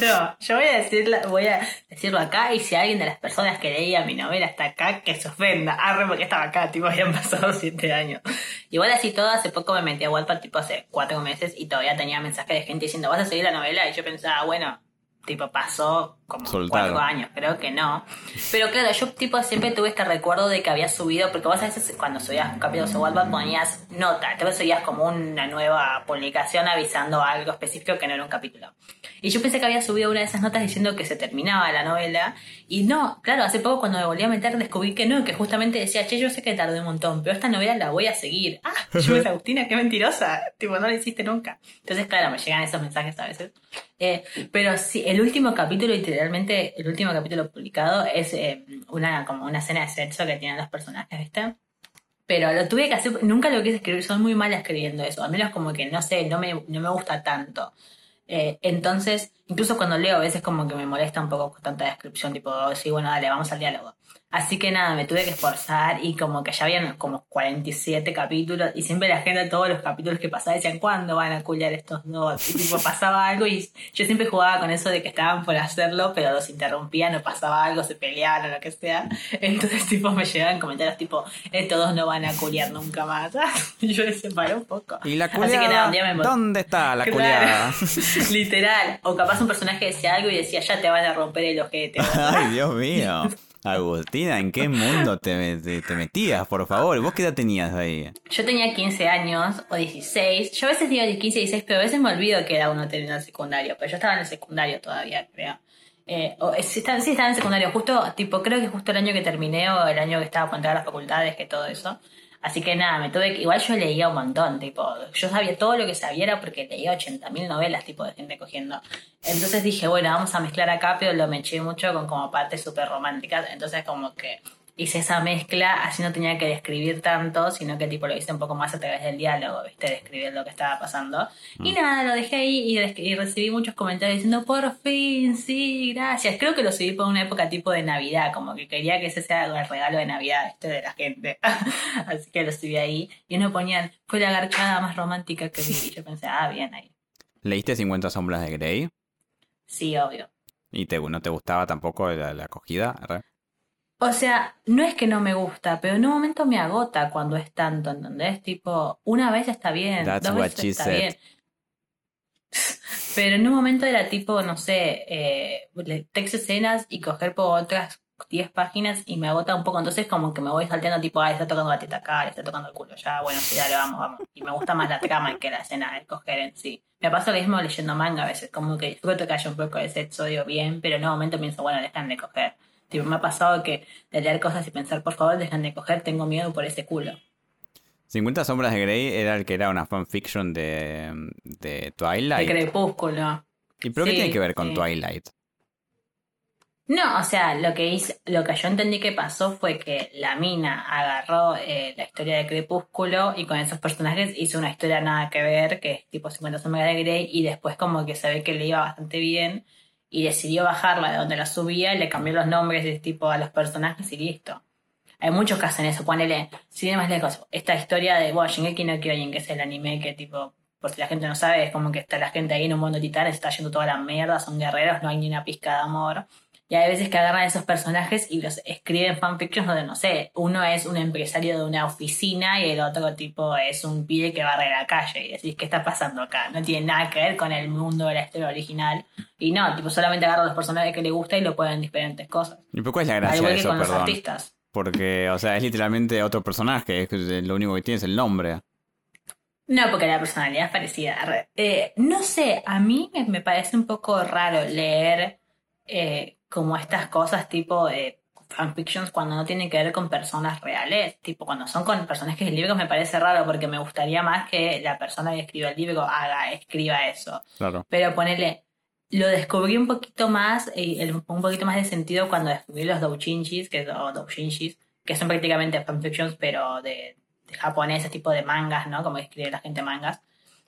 No, yo voy a, decirla, voy a decirlo acá y si alguien de las personas que leía mi novela está acá, que se ofenda. Arre porque estaba acá, tipo, habían pasado siete años. Igual así todo, hace poco me metí a Wattpad, tipo, hace cuatro meses y todavía tenía mensajes de gente diciendo, ¿vas a seguir la novela? Y yo pensaba, bueno, tipo, pasó como Soltalo. cuatro años, creo que no. Pero claro, yo tipo siempre tuve este recuerdo de que había subido, porque vos a veces cuando subías capítulos de Wattpad ponías nota, entonces subías como una nueva publicación avisando algo específico que no era un capítulo. Y yo pensé que había subido una de esas notas diciendo que se terminaba la novela. Y no, claro, hace poco cuando me volví a meter descubrí que no, que justamente decía, che, yo sé que tardé un montón, pero esta novela la voy a seguir. Ah, yo me Agustina, qué mentirosa. Tipo, no la hiciste nunca. Entonces, claro, me llegan esos mensajes a veces. Eh, pero sí, el último capítulo, literalmente, el último capítulo publicado es eh, una, como una escena de sexo que tienen los personajes, ¿viste? Pero lo tuve que hacer, nunca lo quise escribir, soy muy mala escribiendo eso, al menos como que, no sé, no me, no me gusta tanto. Eh, entonces, incluso cuando leo, a veces como que me molesta un poco con tanta descripción, tipo, sí, bueno, dale, vamos al diálogo. Así que nada, me tuve que esforzar y como que ya habían como 47 capítulos y siempre la gente, todos los capítulos que pasaba, decían, ¿cuándo van a culiar estos dos? Y tipo, pasaba algo y yo siempre jugaba con eso de que estaban por hacerlo, pero los interrumpían o pasaba algo, se peleaban o lo que sea. Entonces, tipo, me llegaban comentarios tipo, estos dos no van a culiar nunca más. y yo me separé un poco. ¿Y la Así que nada, culiada? un día me ¿Dónde está la culiada? Literal. O capaz un personaje decía algo y decía, ya te van a romper el ojete. Ay, Dios mío. Agustina, ¿en qué mundo te, te- metías, por favor? ¿Vos qué edad tenías ahí? Yo tenía 15 años o 16. Yo a veces digo de 15 y 16, pero a veces me olvido que era uno terminó el secundario. Pero yo estaba en el secundario todavía, creo. Eh, o, eh, sí, estaba, sí, en secundario. Justo, tipo, creo que justo el año que terminé o el año que estaba por las facultades, que todo eso. Así que nada, me tuve que... Igual yo leía un montón, tipo... Yo sabía todo lo que sabía era porque leía 80.000 novelas, tipo, de gente cogiendo. Entonces dije, bueno, vamos a mezclar acá, pero lo me eché mucho con como partes súper románticas. Entonces como que hice esa mezcla, así no tenía que describir tanto, sino que tipo lo hice un poco más a través del diálogo, ¿viste? Describir lo que estaba pasando. Y nada, lo dejé ahí y, y recibí muchos comentarios diciendo, por fin, sí, gracias. Creo que lo subí por una época tipo de Navidad, como que quería que ese sea el regalo de Navidad, ¿viste? De la gente. así que lo subí ahí. Y uno ponían, fue la garchada más romántica que vi. Y yo pensé, ah, bien ahí. ¿Leíste 50 sombras de Grey? Sí, obvio. ¿Y te, no te gustaba tampoco la, la acogida? Re. O sea, no es que no me gusta, pero en un momento me agota cuando es tanto, ¿entendés? Tipo, una vez está bien, That's dos veces está said. bien. Pero en un momento era tipo, no sé, eh, texto escenas y coger por otras 10 páginas y me agota un poco. Entonces como que me voy salteando tipo, ah, está tocando la teta acá, está tocando el culo. Ya, bueno, sí, dale, vamos, vamos. Y me gusta más la trama que la escena de coger en sí. Me pasa lo mismo leyendo manga a veces, como que disfruto que haya un poco de sexo, digo, bien, pero en un momento pienso, bueno, dejan de coger. Tipo, me ha pasado que de leer cosas y pensar, por favor, dejan de coger, tengo miedo por ese culo. 50 sombras de Grey era el que era una fanfiction de, de Twilight. crepúsculo. ¿Y pero qué tiene que ver con sí. Twilight? No, o sea, lo que hice, lo que yo entendí que pasó fue que la mina agarró eh, la historia de Crepúsculo y con esos personajes hizo una historia nada que ver, que es tipo 50 sombras de Grey, y después como que se ve que le iba bastante bien y decidió bajarla de donde la subía y le cambió los nombres de tipo a los personajes y listo. Hay muchos que hacen eso, ponele, si más lejos, esta historia de bueno, Shingeki no Kyojin, que es el anime que tipo, por si la gente no sabe, es como que está la gente ahí en un mundo de titanes, está yendo toda la mierda, son guerreros, no hay ni una pizca de amor. Y hay veces que agarran esos personajes y los escriben fanfictions donde, no sé, uno es un empresario de una oficina y el otro tipo es un pibe que barre la calle. Y decís, ¿qué está pasando acá? No tiene nada que ver con el mundo de la historia original. Y no, tipo, solamente agarran los personajes que le gusta y lo ponen en diferentes cosas. ¿Y por cuál es la Al gracia igual de que eso, con los perdón? artistas. Porque, o sea, es literalmente otro personaje, es que lo único que tiene es el nombre. No, porque la personalidad es parecida. Re- Eh, no sé, a mí me, me parece un poco raro leer eh, como estas cosas tipo de fanfictions cuando no tienen que ver con personas reales. Tipo, cuando son con personajes del libro me parece raro porque me gustaría más que la persona que escriba el libro haga, escriba eso. Claro. Pero ponele, lo descubrí un poquito más, y el- un poquito más de sentido cuando descubrí los doujinshis, que, son prácticamente fanfictions, pero de, de japoneses, tipo de mangas, ¿no? Como escribe la gente mangas.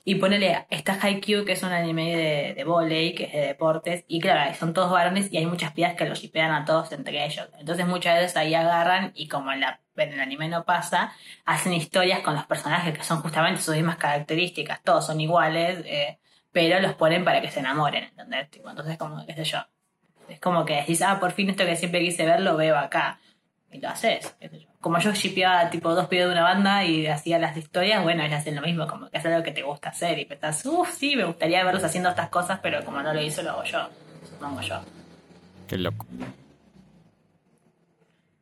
Y ponele, está Haikyuu, que es un anime de, de volei, que es de deportes, y claro, son todos varones y hay muchas pibas que los shipean a todos entre ellos. Entonces muchas veces ahí agarran y como en, la, en el anime no pasa, hacen historias con los personajes que son justamente sus mismas características, todos son iguales, eh, pero los ponen para que se enamoren, ¿entendés? Entonces como, qué sé yo, es como que decís, ah, por fin esto que siempre quise ver lo veo acá. Y lo haces, qué sé yo. Como yo shipeaba tipo dos pibes de una banda y hacía las historias, bueno, ellos hacen lo mismo, como que es algo que te gusta hacer y pensás, uff, sí, me gustaría verlos haciendo estas cosas, pero como no lo hizo, lo hago yo, supongo yo. Qué loco.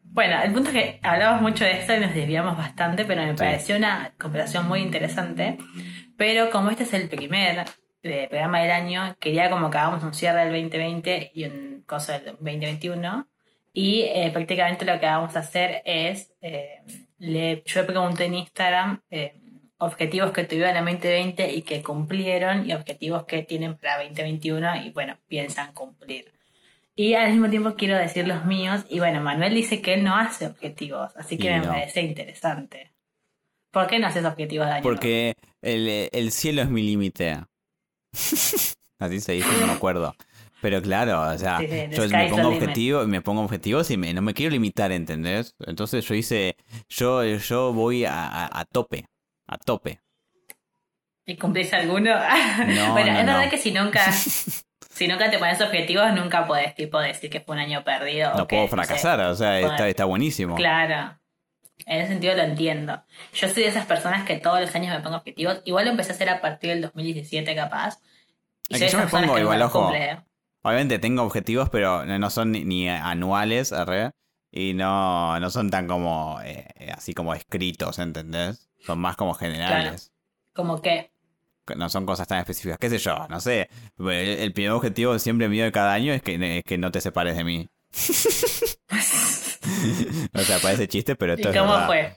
Bueno, el punto es que hablamos mucho de esto y nos desviamos bastante, pero me pareció una conversación muy interesante. Pero como este es el primer eh, programa del año, quería como que hagamos un cierre del 2020 y un cosa del 2021. Y eh, prácticamente lo que vamos a hacer es, eh, le, yo le pregunté en Instagram eh, objetivos que tuvieron en 2020 y que cumplieron y objetivos que tienen para 2021 y bueno, piensan cumplir. Y al mismo tiempo quiero decir los míos y bueno, Manuel dice que él no hace objetivos, así que me parece interesante. ¿Por qué no haces objetivos de año? Porque el, el cielo es mi límite. Así se dice, no me acuerdo. Pero claro, o sea, Sí, sí, the yo me pongo limit. objetivos, me pongo objetivos y me- no me quiero limitar, ¿entendés? Entonces yo hice, yo, yo voy a, a- a tope, a tope. ¿Y cumplís alguno? No, bueno, no, es verdad no. que si nunca, si nunca te pones objetivos, nunca podés tipo decir que fue un año perdido. o No que, puedo sé, fracasar, o sea, está, está buenísimo. Claro. En ese sentido lo entiendo. Yo soy de esas personas que todos los años me pongo objetivos. Igual lo empecé a hacer a partir del 2017 capaz. Y Es soy yo me pongo igual, no ojo. Obviamente tengo objetivos, pero no son ni, ni anuales, arre, y no, no son tan como, eh, así como escritos, ¿entendés? Son más como generales. Como que no son cosas tan específicas. ¿Qué sé yo? No sé. El, el primer objetivo siempre mío de cada año es que, es que no te separes de mí. o sea, parece chiste, pero ¿Y esto es cómo verdad. fue?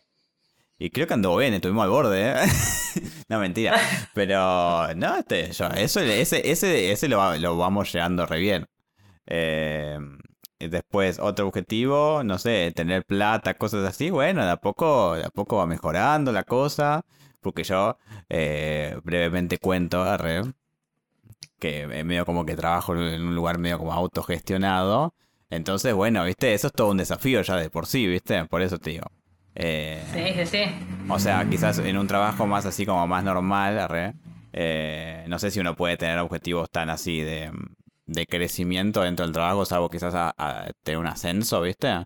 Y creo que anduvo bien, estuvimos al borde, ¿eh? no, mentira. Pero, no, este, yo, eso, ese, ese, ese lo, lo vamos llegando re bien. Eh, y después, otro objetivo, no sé, tener plata, cosas así. Bueno, de a poco, de a poco va mejorando la cosa. Porque yo eh, brevemente cuento, arre, que es medio como que trabajo en un lugar medio como autogestionado. Entonces, bueno, viste, eso es todo un desafío ya de por sí, viste, por eso te digo. Eh, Sí, sí, sí. o sea, quizás en un trabajo más así como más normal, arre, eh, no sé si uno puede tener objetivos tan así de, de crecimiento dentro del trabajo, salvo quizás a, a tener un ascenso, ¿viste?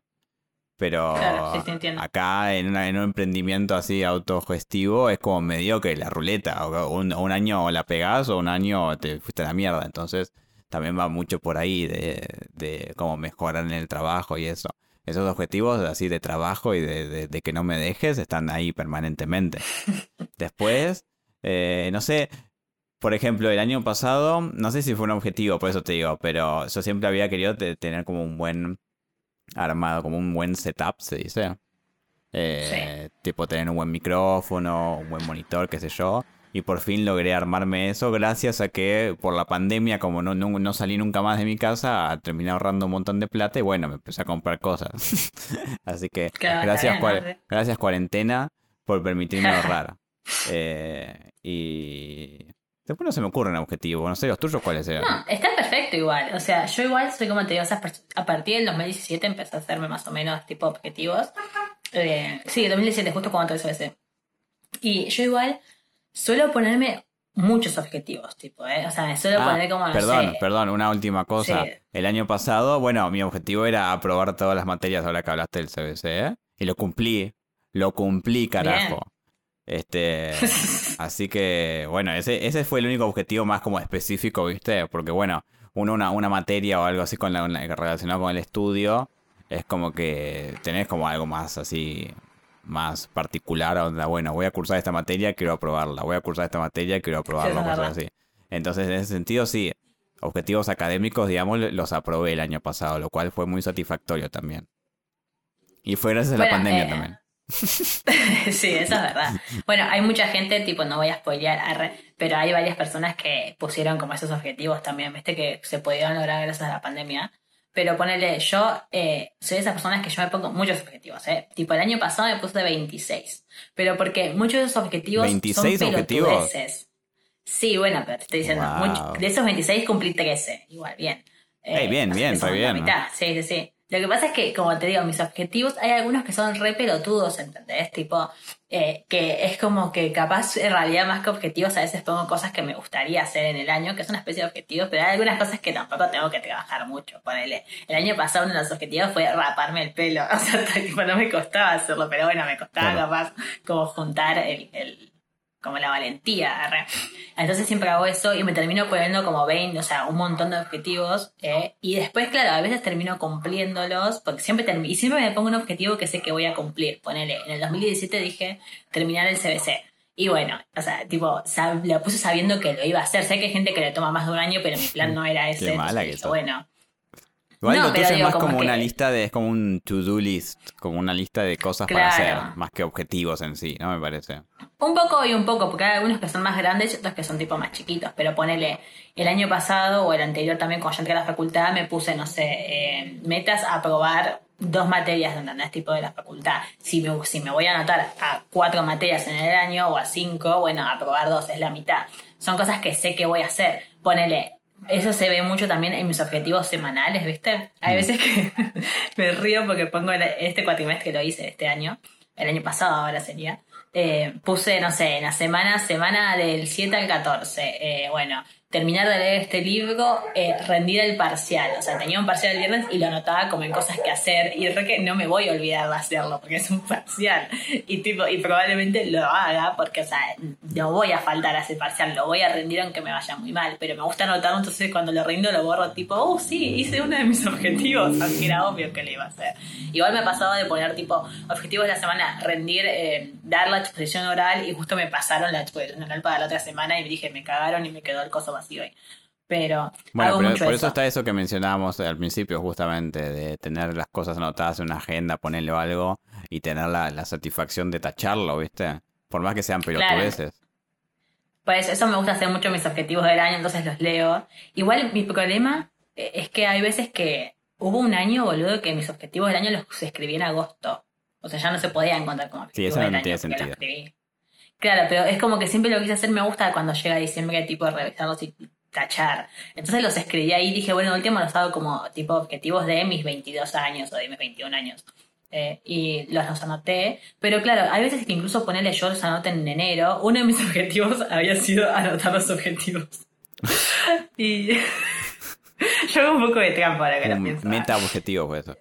Pero Claro, sí, acá en, una- en un emprendimiento así autogestivo es como medio que la ruleta, o un, un año la pegás o un año te fuiste a la mierda, entonces también va mucho por ahí de, de cómo mejorar en el trabajo y eso. Esos objetivos así de trabajo y de, de- de que no me dejes están ahí permanentemente. Después, eh, no sé, por ejemplo, el año pasado, no sé si fue un objetivo, por eso te digo, pero yo siempre había querido te- tener como un buen armado, como un buen setup, se dice. Eh, Tipo tener un buen micrófono, un buen monitor, qué sé yo. Y por fin logré armarme eso gracias a que por la pandemia, como no, no, no salí nunca más de mi casa, terminé ahorrando un montón de plata y bueno, me empecé a comprar cosas. Así que Claro, gracias, gracias cuarentena por permitirme ahorrar. Eh, y después no se me ocurren objetivos. No sé, los tuyos cuáles eran. No, está perfecto igual. O sea, yo igual soy como te digo, a partir del 2017 empecé a hacerme más o menos tipo objetivos. Eh, sí, 2017, justo cuando todo eso ese. Y yo igual suelo ponerme muchos objetivos, tipo, ¿eh? O sea, suelo Ah, poner como, no perdón, sé, perdón, una última cosa. Sí. El año pasado, bueno, mi objetivo era aprobar todas las materias ahora que hablaste del CBC, ¿eh? Y lo cumplí. Lo cumplí, carajo. Este, así que, bueno, ese, ese fue el único objetivo más como específico, ¿viste? Porque, bueno, uno una, una materia o algo así con la, con la- relacionado con el estudio, es como que tenés como algo más así, más particular, onda, bueno, voy a cursar esta materia, quiero aprobarla, voy a cursar esta materia, quiero aprobarla, cosas así. Entonces, en ese sentido, sí, objetivos académicos, digamos, los aprobé el año pasado, lo cual fue muy satisfactorio también. Y fue gracias a la pandemia eh, también. sí, eso es verdad. Bueno, hay mucha gente, tipo, no voy a spoilear, pero hay varias personas que pusieron como esos objetivos también, viste, que se pudieron lograr gracias a la pandemia. Pero ponele, yo eh, soy de esas personas que yo me pongo muchos objetivos, ¿eh? Tipo, el año pasado me puse 26. Pero porque muchos de esos objetivos 26 son objetivos. Sí, bueno, pero te estoy diciendo, Wow. mucho- de esos 26 cumplí 13, igual, bien. Ey, bien, así bien, que está bien, mitad, Sí, sí, sí. Lo que pasa es que, como te digo, mis objetivos, hay algunos que son re pelotudos, ¿entendés? Tipo, eh, que es como que capaz, en realidad, más que objetivos, a veces pongo cosas que me gustaría hacer en el año, que es una especie de objetivos, pero hay algunas cosas que tampoco tengo que trabajar mucho. Ponele. El año pasado uno de los objetivos fue raparme el pelo. O sea, tipo, no me costaba hacerlo, pero bueno, me costaba Claro. capaz como juntar el, el- como la valentía. arre. Entonces siempre hago eso y me termino poniendo como 20, o sea, un montón de objetivos. eh, y después, claro, a veces termino cumpliéndolos, porque siempre y siempre me pongo un objetivo que sé que voy a cumplir. Ponele, en el 2017 dije terminar el CBC. Y bueno, o sea, tipo, lo puse sabiendo que lo iba a hacer. Sé que hay gente que le toma más de un año, pero mi plan no era ese. Qué mala que dije, bueno, Igual No, lo tuyo es más como como que- una lista de, es como un to-do list, como una lista de cosas para hacer, más que objetivos en sí, ¿no? Me parece. Un poco y un poco, porque hay algunos que son más grandes y otros que son tipo más chiquitos. Pero ponele, el año pasado o el anterior también, cuando yo entré a la facultad, me puse, no sé, eh, metas a aprobar dos materias, ¿entendés? Tipo de la facultad. Si me, si me voy a anotar a cuatro materias en el año o a cinco, bueno, aprobar dos es la mitad. Son cosas que sé que voy a hacer. Ponele, eso se ve mucho también en mis objetivos semanales, ¿viste? Hay veces que me río porque pongo este cuatrimestre que lo hice este año, el año pasado ahora sería. eh, puse, no sé, en la semana, semana del 7 al 14. eh, bueno, terminar de leer este libro, eh, rendir el parcial. O sea, tenía un parcial el viernes y lo anotaba como en cosas que hacer. Y re que no me voy a olvidar de hacerlo porque es un parcial. Y tipo, y probablemente lo haga porque, o sea, no voy a faltar a ese parcial, lo voy a rendir aunque me vaya muy mal. Pero me gusta anotarlo, entonces cuando lo rindo lo borro tipo, oh sí, hice uno de mis objetivos, aunque era obvio que lo iba a hacer. Igual me pasaba de poner tipo objetivos de la semana, rendir, eh, dar la exposición oral y justo me pasaron la exposición oral para la otra semana y dije, me cagaron y me quedó el coso vacío ahí. Pero Bueno, hago pero mucho por eso. eso está eso que mencionábamos al principio, justamente, de tener las cosas anotadas en una agenda, ponerle algo y tener la, la satisfacción de tacharlo, ¿viste? Por más que sean pelotudeces. Pues eso me gusta hacer mucho mis objetivos del año, entonces los leo. Igual mi problema eh, es que hay veces que hubo un año, boludo, que mis objetivos del año los escribí en agosto. O sea, ya no se podía encontrar como Sí, objetivos eso no del año tiene los sentido. escribí. Claro, pero es como que siempre lo quise hacer, me gusta cuando llega diciembre, tipo, revisarlos y tachar. Entonces los escribí ahí y dije, bueno, último los hago como tipo objetivos de mis 22 años o de mis 21 años. Eh, y los, los anoté. Pero claro, hay veces que incluso ponerle yo los anoté en enero. Uno de mis objetivos había sido anotar los objetivos. y yo hago un poco de trampa ahora que lo pienso. meta objetivo fue eso.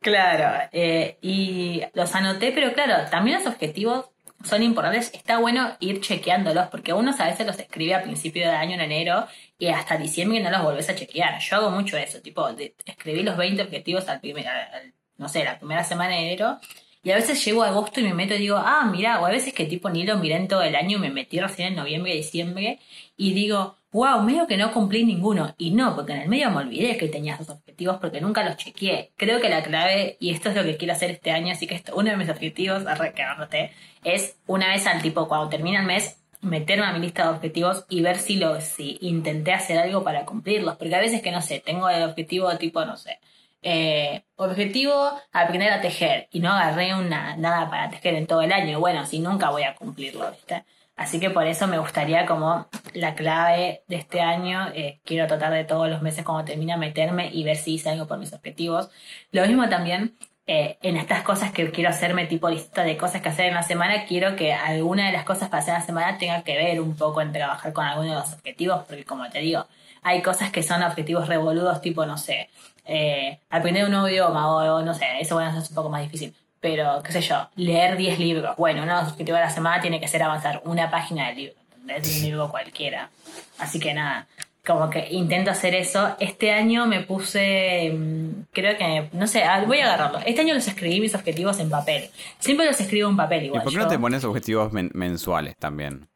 Claro, eh, y los anoté, pero claro, también los objetivos son importantes. Está bueno ir chequeándolos, porque uno a veces los escribe a principio de año en enero y hasta diciembre no los volvés a chequear. Yo hago mucho eso, tipo, de, escribí los 20 objetivos al primer, al- no sé, la primera semana de enero. Y a veces llego a agosto y me meto y digo, ah, mira, o a veces que tipo ni lo miré en todo el año, me metí recién en noviembre, diciembre, y digo, wow, medio que no cumplí ninguno. Y no, porque en el medio me olvidé que tenía esos objetivos porque nunca los chequeé. Creo que la clave, y esto es lo que quiero hacer este año, así que esto, uno de mis objetivos, arre, que anoté, es una vez al tipo, cuando termina el mes, meterme a mi lista de objetivos y ver si lo, si intenté hacer algo para cumplirlos. Porque a veces que no sé, tengo el objetivo tipo, no sé, eh, objetivo aprender a tejer y no agarré una, nada para tejer en todo el año. Bueno, si nunca voy a cumplirlo, ¿viste? Así que por eso me gustaría como la clave de este año, eh, quiero tratar de todos los meses cuando termina meterme y ver si hice algo por mis objetivos. Lo mismo también eh, en estas cosas que quiero hacerme tipo lista de cosas que hacer en la semana, quiero que alguna de las cosas para hacer en la semana tenga que ver un poco en trabajar con alguno de los objetivos, porque como te digo, hay cosas que son objetivos revoludos, tipo, no sé, eh, aprender un nuevo idioma o, o no sé, eso bueno, es un poco más difícil. Pero, qué sé yo, leer 10 libros. Bueno, uno de los objetivos de la semana tiene que ser avanzar una página del libro, ¿entendés? De un libro cualquiera. Así que nada, como que intento hacer eso. Este año me puse, mm, creo que, no sé, ah, voy a agarrarlo. Este año los escribí mis objetivos en papel. Siempre los escribo en papel ¿Y igual. por qué no te pones objetivos men- mensuales también?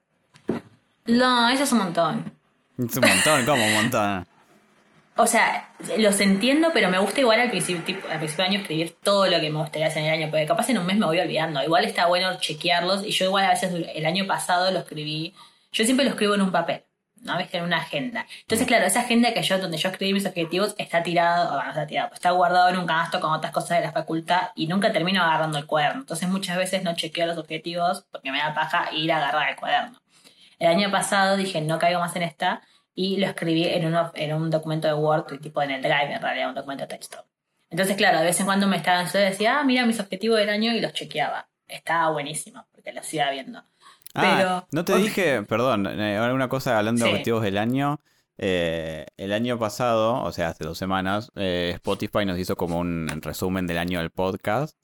No, eso es un montón. Es un montón, como un montón. O sea, los entiendo, pero me gusta igual al principio, tipo, al principio del año escribir todo lo que me gustaría hacer en el año, porque capaz en un mes me voy olvidando. Igual está bueno chequearlos, y yo igual a veces el año pasado lo escribí, yo siempre lo escribo en un papel, ¿no? ¿Ves? En una agenda. Entonces, claro, esa agenda que yo, donde yo escribí mis objetivos, está tirado, o no está tirado, está guardado en un canasto con otras cosas de la facultad, y nunca termino agarrando el cuaderno. Entonces, muchas veces no chequeo los objetivos porque me da paja ir a agarrar el cuaderno. El año pasado dije, no caigo más en esta, y lo escribí en, uno, en un documento de Word, tipo en el Drive, en realidad, un documento de texto. Entonces, claro, de vez en cuando me estaba, yo decía, ah, mira mis objetivos del año y los chequeaba. Estaba buenísimo, porque los iba viendo. Ah, Pero, no te dije, perdón, eh, ahora una cosa hablando de objetivos del año. eh, el año pasado, o sea, hace dos semanas, eh, Spotify nos hizo como un resumen del año del podcast.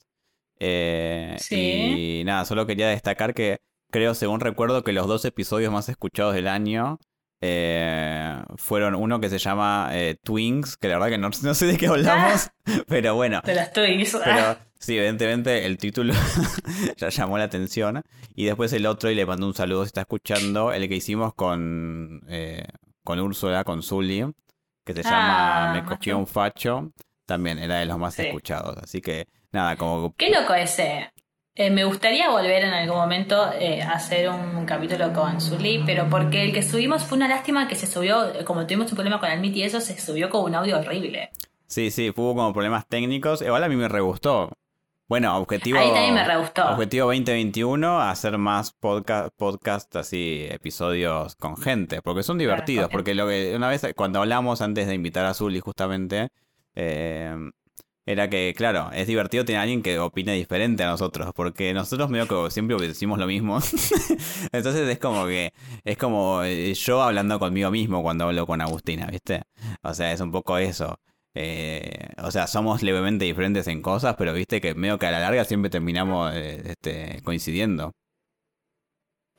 eh, Sí. Y nada, solo quería destacar que creo, según recuerdo, que los dos episodios más escuchados del año eh, fueron uno que se llama eh, Twins, que la verdad que no, no sé de qué hablamos, pero bueno. De los tweets. Pero sí, evidentemente el título ya llamó la atención. Y después el otro, y le mando un saludo si está escuchando, el que hicimos con, eh, con Úrsula, con Zully, que se Ah, llama Me más cogió un facho, también era de los más Sí. escuchados. Así que nada, como... Qué loco ese. Eh, me gustaría volver en algún momento eh, a hacer un capítulo con Zully, pero porque el que subimos fue una lástima que se subió, como tuvimos un problema con el Meet y eso, se subió con un audio horrible. Sí, sí, hubo como problemas técnicos. Igual a mí me re gustó. Bueno, objetivo... Ahí también me re gustó. Objetivo 2021, hacer más podcast, podcast así, episodios con gente, porque son divertidos, porque lo que una vez cuando hablamos antes de invitar a Zully justamente, eh, era que, claro, es divertido tener a alguien que opine diferente a nosotros, porque nosotros medio que siempre decimos lo mismo, entonces es como que, es como eh, yo hablando conmigo mismo cuando hablo con Agustina, ¿viste? O sea, es un poco eso. Eh, o sea, somos levemente diferentes en cosas, pero viste que medio que a la larga siempre terminamos eh, este, coincidiendo.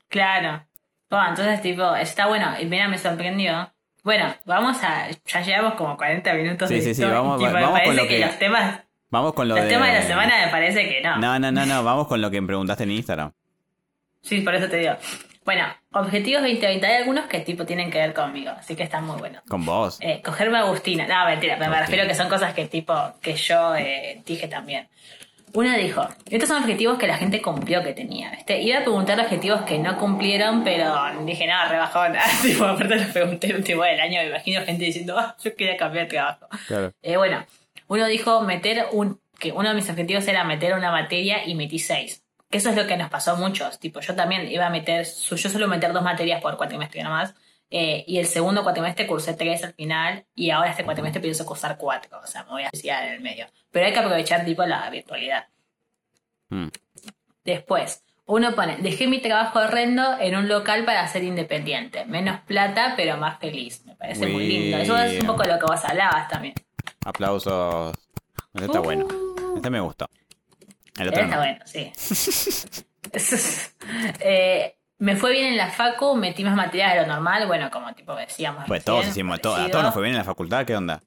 Claro. Bueno, entonces, tipo, está bueno. Y mira, me sorprendió. Bueno, vamos a. Ya llevamos como 40 minutos Sí, de sí, sí, y, vamos- tipo, me vamos con parece lo que, que- los temas. Vamos con lo Los de... temas de la semana me parece que no. No, no, no, no, vamos con lo que me preguntaste en Instagram. Sí, por eso te digo. Bueno, objetivos 2020. Hay algunos que tipo tienen que ver conmigo, así que están muy buenos. Con vos. Eh, cogerme a Agustina. No, mentira, pero me refiero que son cosas que tipo, que yo eh, dije también. Una dijo, estos son objetivos que la gente cumplió que tenía, ¿viste? Iba a preguntar objetivos que no cumplieron, pero dije, no, rebajón. tipo, aparte los pregunté el último del año, me imagino gente diciendo, ah, yo quería cambiar de trabajo. Claro. Eh, bueno, uno dijo meter un, que uno de mis objetivos era meter una materia y metí seis. Que eso es lo que nos pasó a muchos. Tipo, yo también iba a meter, yo suelo meter dos materias por cuatrimestre nomás. Eh, y el segundo cuatrimestre cursé tres al final. Y ahora este cuatrimestre pienso cursar cuatro. O sea, me voy a suicidar en el medio. Pero hay que aprovechar tipo la virtualidad. Mm. Después, uno pone, dejé mi trabajo horrendo en un local para ser independiente. Menos plata, pero más feliz. Me parece muy lindo. Eso es un poco lo que vos hablabas también. Aplausos. Este está bueno. Este me gustó. El otro Está no. bueno, sí. Eh, me fue bien en la facu, metí más materias de lo normal, bueno, como tipo decíamos. Pues recién, todos hicimos, todo, a todos nos fue bien en la facultad, ¿qué onda?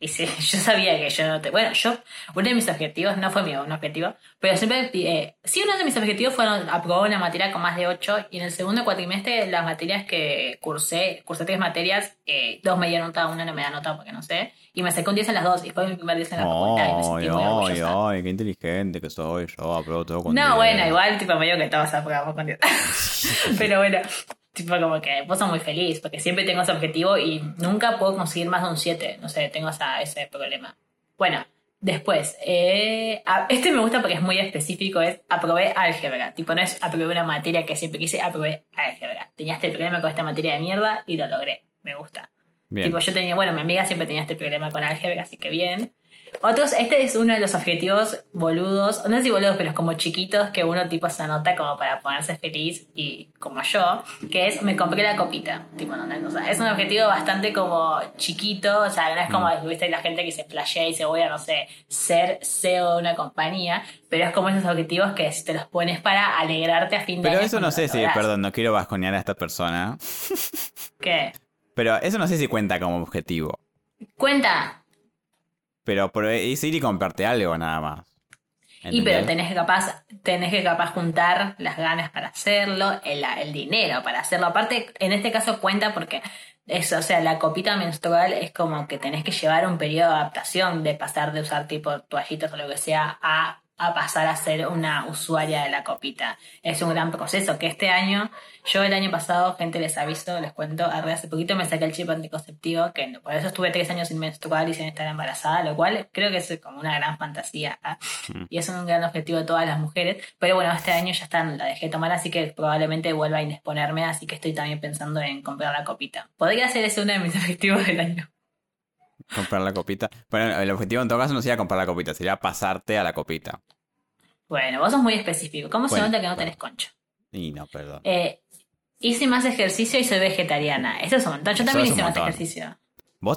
Y sí, yo sabía que yo no te... Bueno, yo, uno de mis objetivos, no fue mío un objetivo, pero siempre... Eh, sí, uno de mis objetivos fueron aprobar una materia con más de 8 y en el segundo cuatrimestre las materias que cursé, cursé tres materias, eh, dos me dieron nota, una no me da nota porque no sé, y me sacó un 10 en las dos y fue mi primer 10 en la facultad y me Ay, sentí muy ay, orgullosa. ay, qué inteligente que soy yo, apruebo todo con No, 10. bueno, igual, tipo, medio que todos aprobamos con 10. Pero bueno, tipo, como que vos sos muy feliz, porque siempre tengo ese objetivo y nunca puedo conseguir más de un 7. No sé, tengo esa- ese problema. Bueno, después, eh, a- este me gusta porque es muy específico, es aprobé álgebra. Tipo, no es aprobé una materia que siempre quise, aprobé álgebra. Tenía este problema con esta materia de mierda y lo logré. Me gusta. Bien. Tipo, yo tenía, bueno, mi amiga siempre tenía este problema con álgebra, así que bien. Otros, este es uno de los objetivos boludos, no sé si boludos, pero es como chiquitos que uno tipo se anota como para ponerse feliz y como yo, que es me compré la copita. Tipo, no, no, o sea, es un objetivo bastante como chiquito, o sea, no es como, viste, la gente que se flashea y se voy a, no sé, ser CEO de una compañía, pero es como esos objetivos que si te los pones para alegrarte a fin de Pero año eso no sé si, perdón, no quiero basconear a esta persona, ¿Qué? pero eso no sé si cuenta como objetivo. Cuenta. Pero por- es ir y comprarte algo nada más. Y pero tenés que capaz, tenés que capaz juntar las ganas para hacerlo, el, el dinero para hacerlo. Aparte, en este caso cuenta porque es, o sea, la copita menstrual es como que tenés que llevar un periodo de adaptación de pasar de usar tipo toallitas o lo que sea a a pasar a ser una usuaria de la copita. Es un gran proceso que este año, yo el año pasado, gente les aviso, les cuento, hace poquito me saqué el chip anticonceptivo, que por eso estuve tres años sin menstruar y sin estar embarazada, lo cual creo que es como una gran fantasía. ¿ah? Mm. Y es un gran objetivo de todas las mujeres. Pero bueno, este año ya está, la dejé tomar, así que probablemente vuelva a indisponerme, así que estoy también pensando en comprar la copita. Podría ser ese uno de mis objetivos del año. Comprar la copita. Bueno, el objetivo en todo caso no sería comprar la copita, sería pasarte a la copita. Bueno, vos sos muy específico. ¿Cómo se nota que no bueno. tenés concha? Y no, perdón. Eh, hice más ejercicio y soy vegetariana. Eso es un montón. Yo Eso también hice más ejercicio. Vos,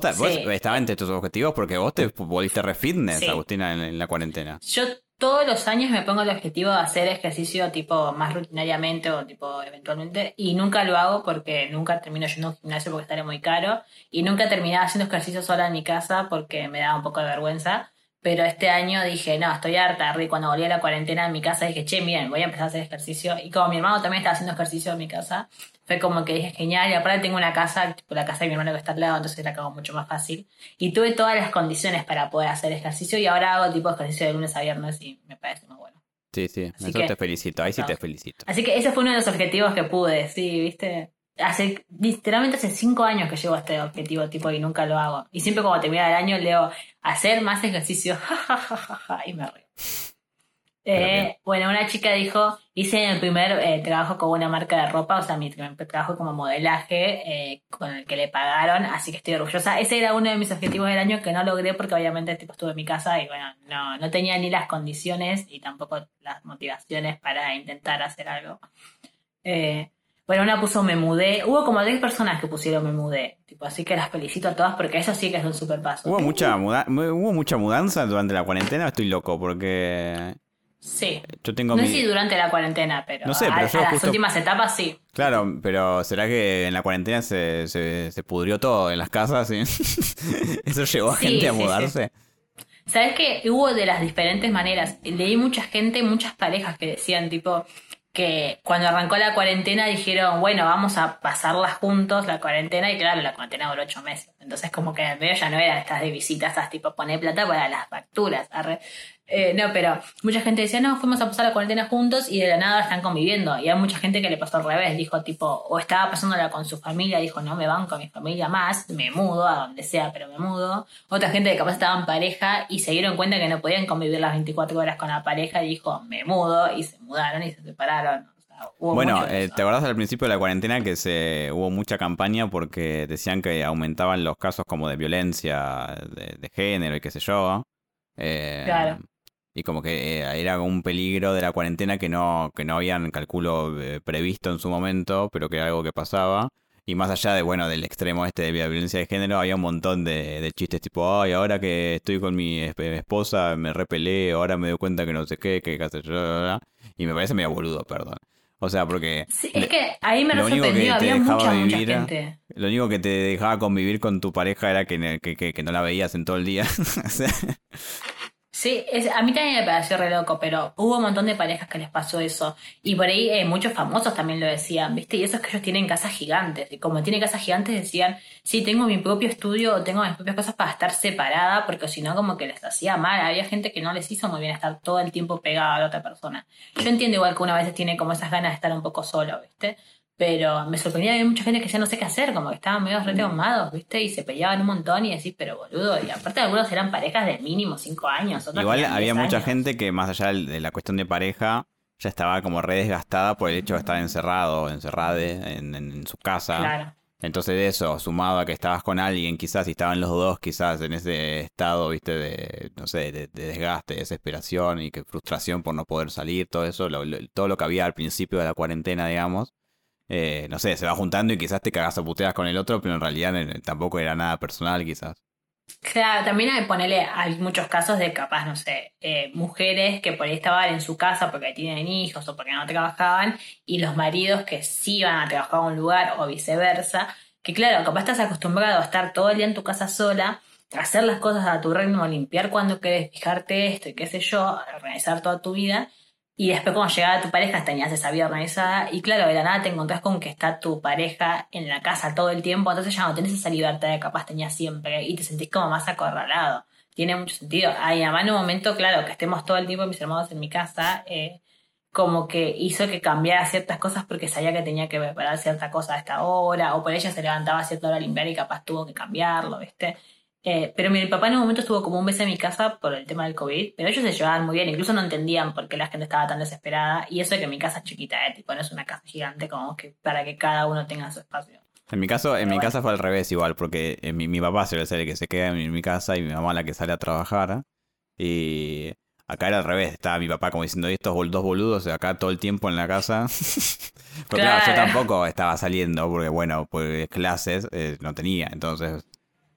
estabas entre tus objetivos porque vos te volviste re fitness, Sí. Agustina, en, en la cuarentena. Yo todos los años me pongo el objetivo de hacer ejercicio tipo más rutinariamente o tipo eventualmente y nunca lo hago porque nunca termino yendo a un gimnasio porque estaría muy caro y nunca terminaba haciendo ejercicio sola en mi casa porque me daba un poco de vergüenza. Pero este año dije, no, estoy harta. Y cuando volví a la cuarentena en mi casa dije, che, miren, voy a empezar a hacer ejercicio. Y como mi hermano también estaba haciendo ejercicio en mi casa, fue como que dije, genial. Y aparte tengo una casa, tipo la casa de mi hermano que está al lado, entonces la cago mucho más fácil. Y tuve todas las condiciones para poder hacer ejercicio y ahora hago tipo ejercicio de lunes a viernes y me parece muy bueno. Sí, sí, Así eso que- te felicito, ahí sí te felicito. Así que ese fue uno de los objetivos que pude, sí, viste. Hace, literalmente hace cinco años que llevo a este objetivo, tipo, y nunca lo hago. Y siempre cuando termina el año leo hacer más ejercicio, jajajaja, y me río. Eh, bueno, una chica dijo, hice el primer eh, trabajo con una marca de ropa, o sea, mi primer trabajo como modelaje eh, con el que le pagaron, así que estoy orgullosa. Ese era uno de mis objetivos del año que no logré porque obviamente tipo, estuve en mi casa y bueno, no, no tenía ni las condiciones y tampoco las motivaciones para intentar hacer algo. Eh, bueno, una puso me mudé. Hubo como 10 personas que pusieron me mudé. Tipo, así que las felicito a todas porque eso sí que es un super paso. ¿Hubo mucha, muda- ¿Hubo mucha mudanza durante la cuarentena? Estoy loco porque Sí. yo tengo No mi... sé si durante la cuarentena, pero, No sé, a- pero a, yo las justo- últimas etapas sí. Claro, pero ¿será que en la cuarentena se, se, se pudrió todo en las casas? y ¿Eso llevó a Sí, gente a sí, sí. mudarse? ¿Sabes qué? Hubo de las diferentes maneras. Leí mucha gente, muchas parejas que decían, tipo, que cuando arrancó la cuarentena dijeron, bueno, vamos a pasarla juntos la cuarentena. Y claro, la cuarentena duró ocho meses. Entonces, como que en medio ya no eran estas de visitas, estas tipo, poner plata para las facturas. arre. Eh, no, pero mucha gente decía, no, fuimos a pasar la cuarentena juntos y de la nada están conviviendo. Y hay mucha gente que le pasó al revés, dijo tipo, o estaba pasándola con su familia, dijo, no me van con mi familia más, me mudo a donde sea, pero me mudo. Otra gente que capaz estaba en pareja y se dieron cuenta que no podían convivir las 24 horas con la pareja y dijo, me mudo, y se mudaron y se separaron. O sea, hubo Bueno, eh. ¿te acordás al principio de la cuarentena que se hubo mucha campaña porque decían que aumentaban los casos como de violencia de, de género y qué sé yo? Eh, Claro. Y como que eh, era un peligro de la cuarentena que no, que no habían, calculo, eh, previsto en su momento, pero que era algo que pasaba. Y más allá de, bueno, del extremo este de violencia de género, había un montón de, de chistes tipo, ay, ahora que estoy con mi esp- esposa me repelé, ahora me doy cuenta que no sé qué, que qué yo, bla, bla, bla". y me parece medio boludo, perdón. O sea, porque Sí, es que ahí me lo único que te había dejaba mucha, gente. lo único que te dejaba convivir con tu pareja era que, que, que- que no la veías en todo el día. O sea, Sí, es, a mí también me pareció re loco, pero hubo un montón de parejas que les pasó eso. Y por ahí eh, muchos famosos también lo decían, ¿viste? Y eso es que ellos tienen casas gigantes. Y como tienen casas gigantes decían, sí, tengo mi propio estudio o tengo mis propias cosas para estar separada, porque si no como que les hacía mal. Había gente que no les hizo muy bien estar todo el tiempo pegada a la otra persona. Yo entiendo igual que una vez tiene como esas ganas de estar un poco solo, ¿viste? Pero me sorprendía que había mucha gente que ya no sé qué hacer, como que estaban medio retraumados, ¿viste? Y se peleaban un montón y decís, pero boludo. Y aparte algunos eran parejas de mínimo cinco años. otros igual había 10 mucha años. gente que más allá de la cuestión de pareja, ya estaba como re desgastada por el hecho de estar encerrado, encerrade en, en- en su casa. Claro. Entonces eso, sumado a que estabas con alguien, quizás, y estaban los dos quizás en ese estado, viste, de, no sé, de, de desgaste, desesperación y que frustración por no poder salir, todo eso, lo- lo- todo lo que había al principio de la cuarentena, digamos, eh, no sé, se va juntando y quizás te cagas a puteas con el otro, pero en realidad eh, tampoco era nada personal, quizás. Claro, también hay, ponele, hay muchos casos de capaz, no sé, eh, mujeres que por ahí estaban en su casa porque tienen hijos o porque no trabajaban y los maridos que sí iban a trabajar a un lugar o viceversa, que claro, capaz estás acostumbrado a estar todo el día en tu casa sola, hacer las cosas a tu ritmo, limpiar cuando querés, fijarte esto y qué sé yo, organizar toda tu vida. Y después cuando llegaba tu pareja tenías esa vida organizada y claro, de la nada te encontrás con que está tu pareja en la casa todo el tiempo, entonces ya no tenés esa libertad que capaz tenías siempre y te sentís como más acorralado. tiene mucho sentido. Ay, además en un momento, claro, que estemos todo el tiempo mis hermanos en mi casa, eh, como que hizo que cambiara ciertas cosas porque sabía que tenía que preparar cierta cosa a esta hora, o por ella se levantaba a cierta hora a limpiar y capaz tuvo que cambiarlo, ¿viste? Eh, pero mi papá en un momento estuvo como un mes en mi casa por el tema del COVID, pero ellos se llevaban muy bien, incluso no entendían por qué la gente estaba tan desesperada, y eso de que mi casa es chiquita, ¿eh? tipo, no es una casa gigante como que para que cada uno tenga su espacio. En mi caso, en Pero mi bueno. casa fue al revés igual, porque eh, mi, mi papá suele ser el que se queda en mi casa y mi mamá la que sale a trabajar. Y acá era al revés, estaba mi papá como diciendo estos dos boludos acá todo el tiempo en la casa. Pero claro, yo Claro. tampoco estaba saliendo, porque bueno, pues clases eh, no tenía, entonces...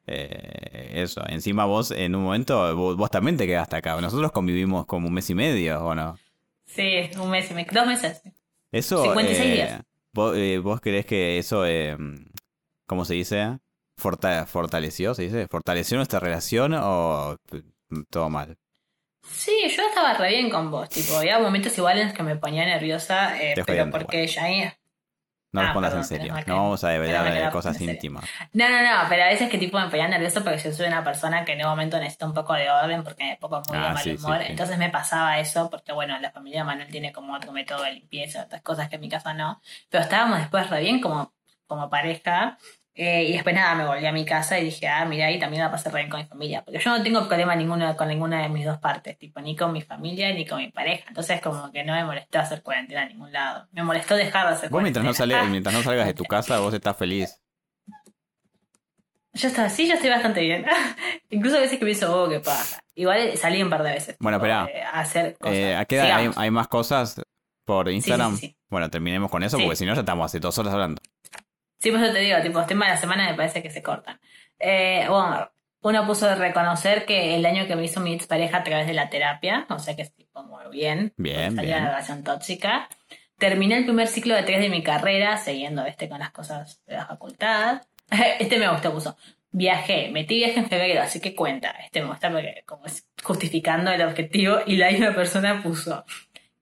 eh, eso, encima vos en un momento, vos, vos también te quedaste acá. Nosotros convivimos como un mes y medio, ¿o no? Sí, un mes y me... dos meses. Eso, 56 eh, días. ¿vos, eh, vos creés que eso, eh, ¿cómo se dice? Forta- ¿Fortaleció, se dice? ¿Fortaleció nuestra relación o eh, todo mal? Sí, yo estaba re bien con vos, tipo, había momentos igual en los que me ponía nerviosa, pero porque ya... No Ah, respondas perdón, en serio. No vamos a develar cosas íntimas. No, no, no, pero a veces que tipo me ponía nervioso porque yo soy una persona que en un momento necesita un poco de orden porque me pongo muy de Ah, mal sí, sí, humor. sí. Entonces me pasaba eso porque, bueno, la familia de Manuel tiene como otro método de limpieza, otras cosas que en mi casa no. Pero estábamos después re bien como, como pareja. Eh, y después nada, me volví a mi casa y dije, ah, mira, ahí también la pasé re bien con mi familia. Porque yo no tengo problema ninguno con ninguna de mis dos partes, tipo, ni con mi familia ni con mi pareja. Entonces como que no me molestó hacer cuarentena a ningún lado. Me molestó dejar de hacer Vos mientras no, mientras no salgas de tu casa, vos estás feliz. Yo estaba así, yo estoy bastante bien. Incluso a veces que pienso, oh, qué pasa. Igual salí un par de veces. Bueno, tipo, esperá. eh, a hacer cosas. Eh, ¿A qué edad hay, más cosas por Instagram? sí, sí. Bueno, terminemos con eso Sí. porque si no ya estamos hace dos horas hablando. Sí, por eso te digo, tipo, los temas de la semana me parece que se cortan. Eh, bueno, uno puso de reconocer que el daño que me hizo mi pareja a través de la terapia, o sea que es tipo muy bien. Bien, porque salí de bien. una relación tóxica. Terminé el primer ciclo de tres de mi carrera, siguiendo este con las cosas de la facultad. Este me gustó, puso. Viajé, metí viaje en febrero, así que cuenta. Este me gusta porque como es justificando el objetivo y la misma persona puso.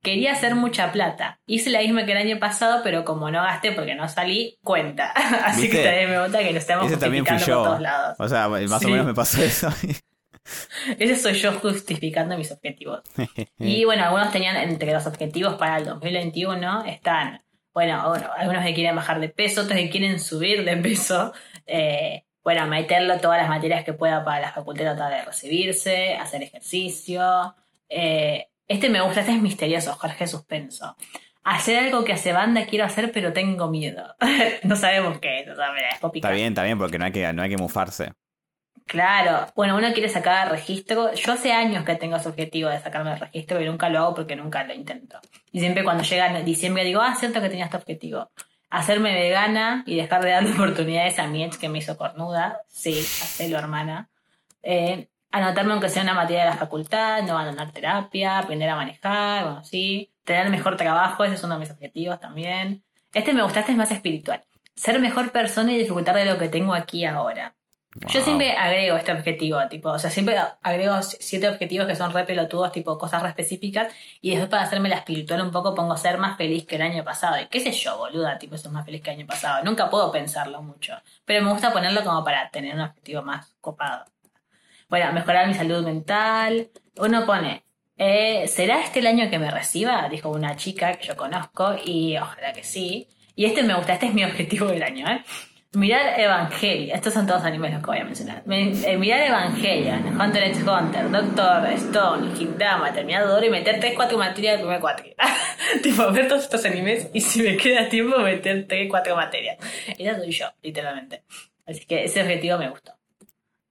Quería hacer mucha plata. Hice la misma que el año pasado, pero como no gasté porque no salí, cuenta. Así ¿Viste? que también me gusta que lo estamos Ese también fui justificando por todos lados. O sea, más Sí. o menos me pasó eso. Ese soy yo justificando mis objetivos. Y bueno, algunos tenían entre los objetivos para el 2021 están, bueno, bueno, algunos que quieren bajar de peso, otros que quieren subir de peso. eh, bueno, meterlo todas las materias que pueda para la facultad tratar de recibirse, hacer ejercicio. eh, este me gusta, este es misterioso, Jorge Suspenso. Hacer algo que hace banda quiero hacer, pero tengo miedo. no sabemos qué es, o sea, mira, es Está bien, está bien, porque no hay que, no hay que mufarse. Claro, bueno, uno quiere sacar registro. Yo hace años que tengo ese objetivo de sacarme el registro y nunca lo hago porque nunca lo intento. Y siempre cuando llega diciembre digo, ah, cierto que tenía este objetivo. Hacerme vegana y dejar de darle oportunidades a mi ex que me hizo cornuda. Sí, hacelo, hermana. Eh, anotarme aunque sea una materia de la facultad, no abandonar terapia, aprender a manejar, bueno, sí. Tener mejor trabajo, ese es uno de mis objetivos también. Este me gusta, este es más espiritual. Ser mejor persona y disfrutar de lo que tengo aquí ahora. Yo siempre agrego este objetivo, tipo, o sea, siempre agrego siete objetivos que son re pelotudos, tipo cosas re específicas, y después para hacerme la espiritual un poco pongo ser más feliz que el año pasado. Y qué sé yo, boluda, tipo, eso es más feliz que el año pasado. Nunca puedo pensarlo mucho, pero me gusta ponerlo como para tener un objetivo más copado. Bueno, mejorar mi salud mental. Uno pone, eh, ¿será este el año que me reciba? Dijo una chica que yo conozco, y ojalá que sí. Y este me gusta, este es mi objetivo del año, ¿eh? Mirar Evangelion, estos son todos animes los que voy a mencionar. Me- eh, mirar Evangelion, Hunter x Hunter, Doctor Stone, Hikdama, Terminador y meter 3-4 materias del primer cuatro. tipo, ver todos estos animes y si me queda tiempo meter 3-4 materias. Esa soy yo, literalmente. Así que ese objetivo me gustó.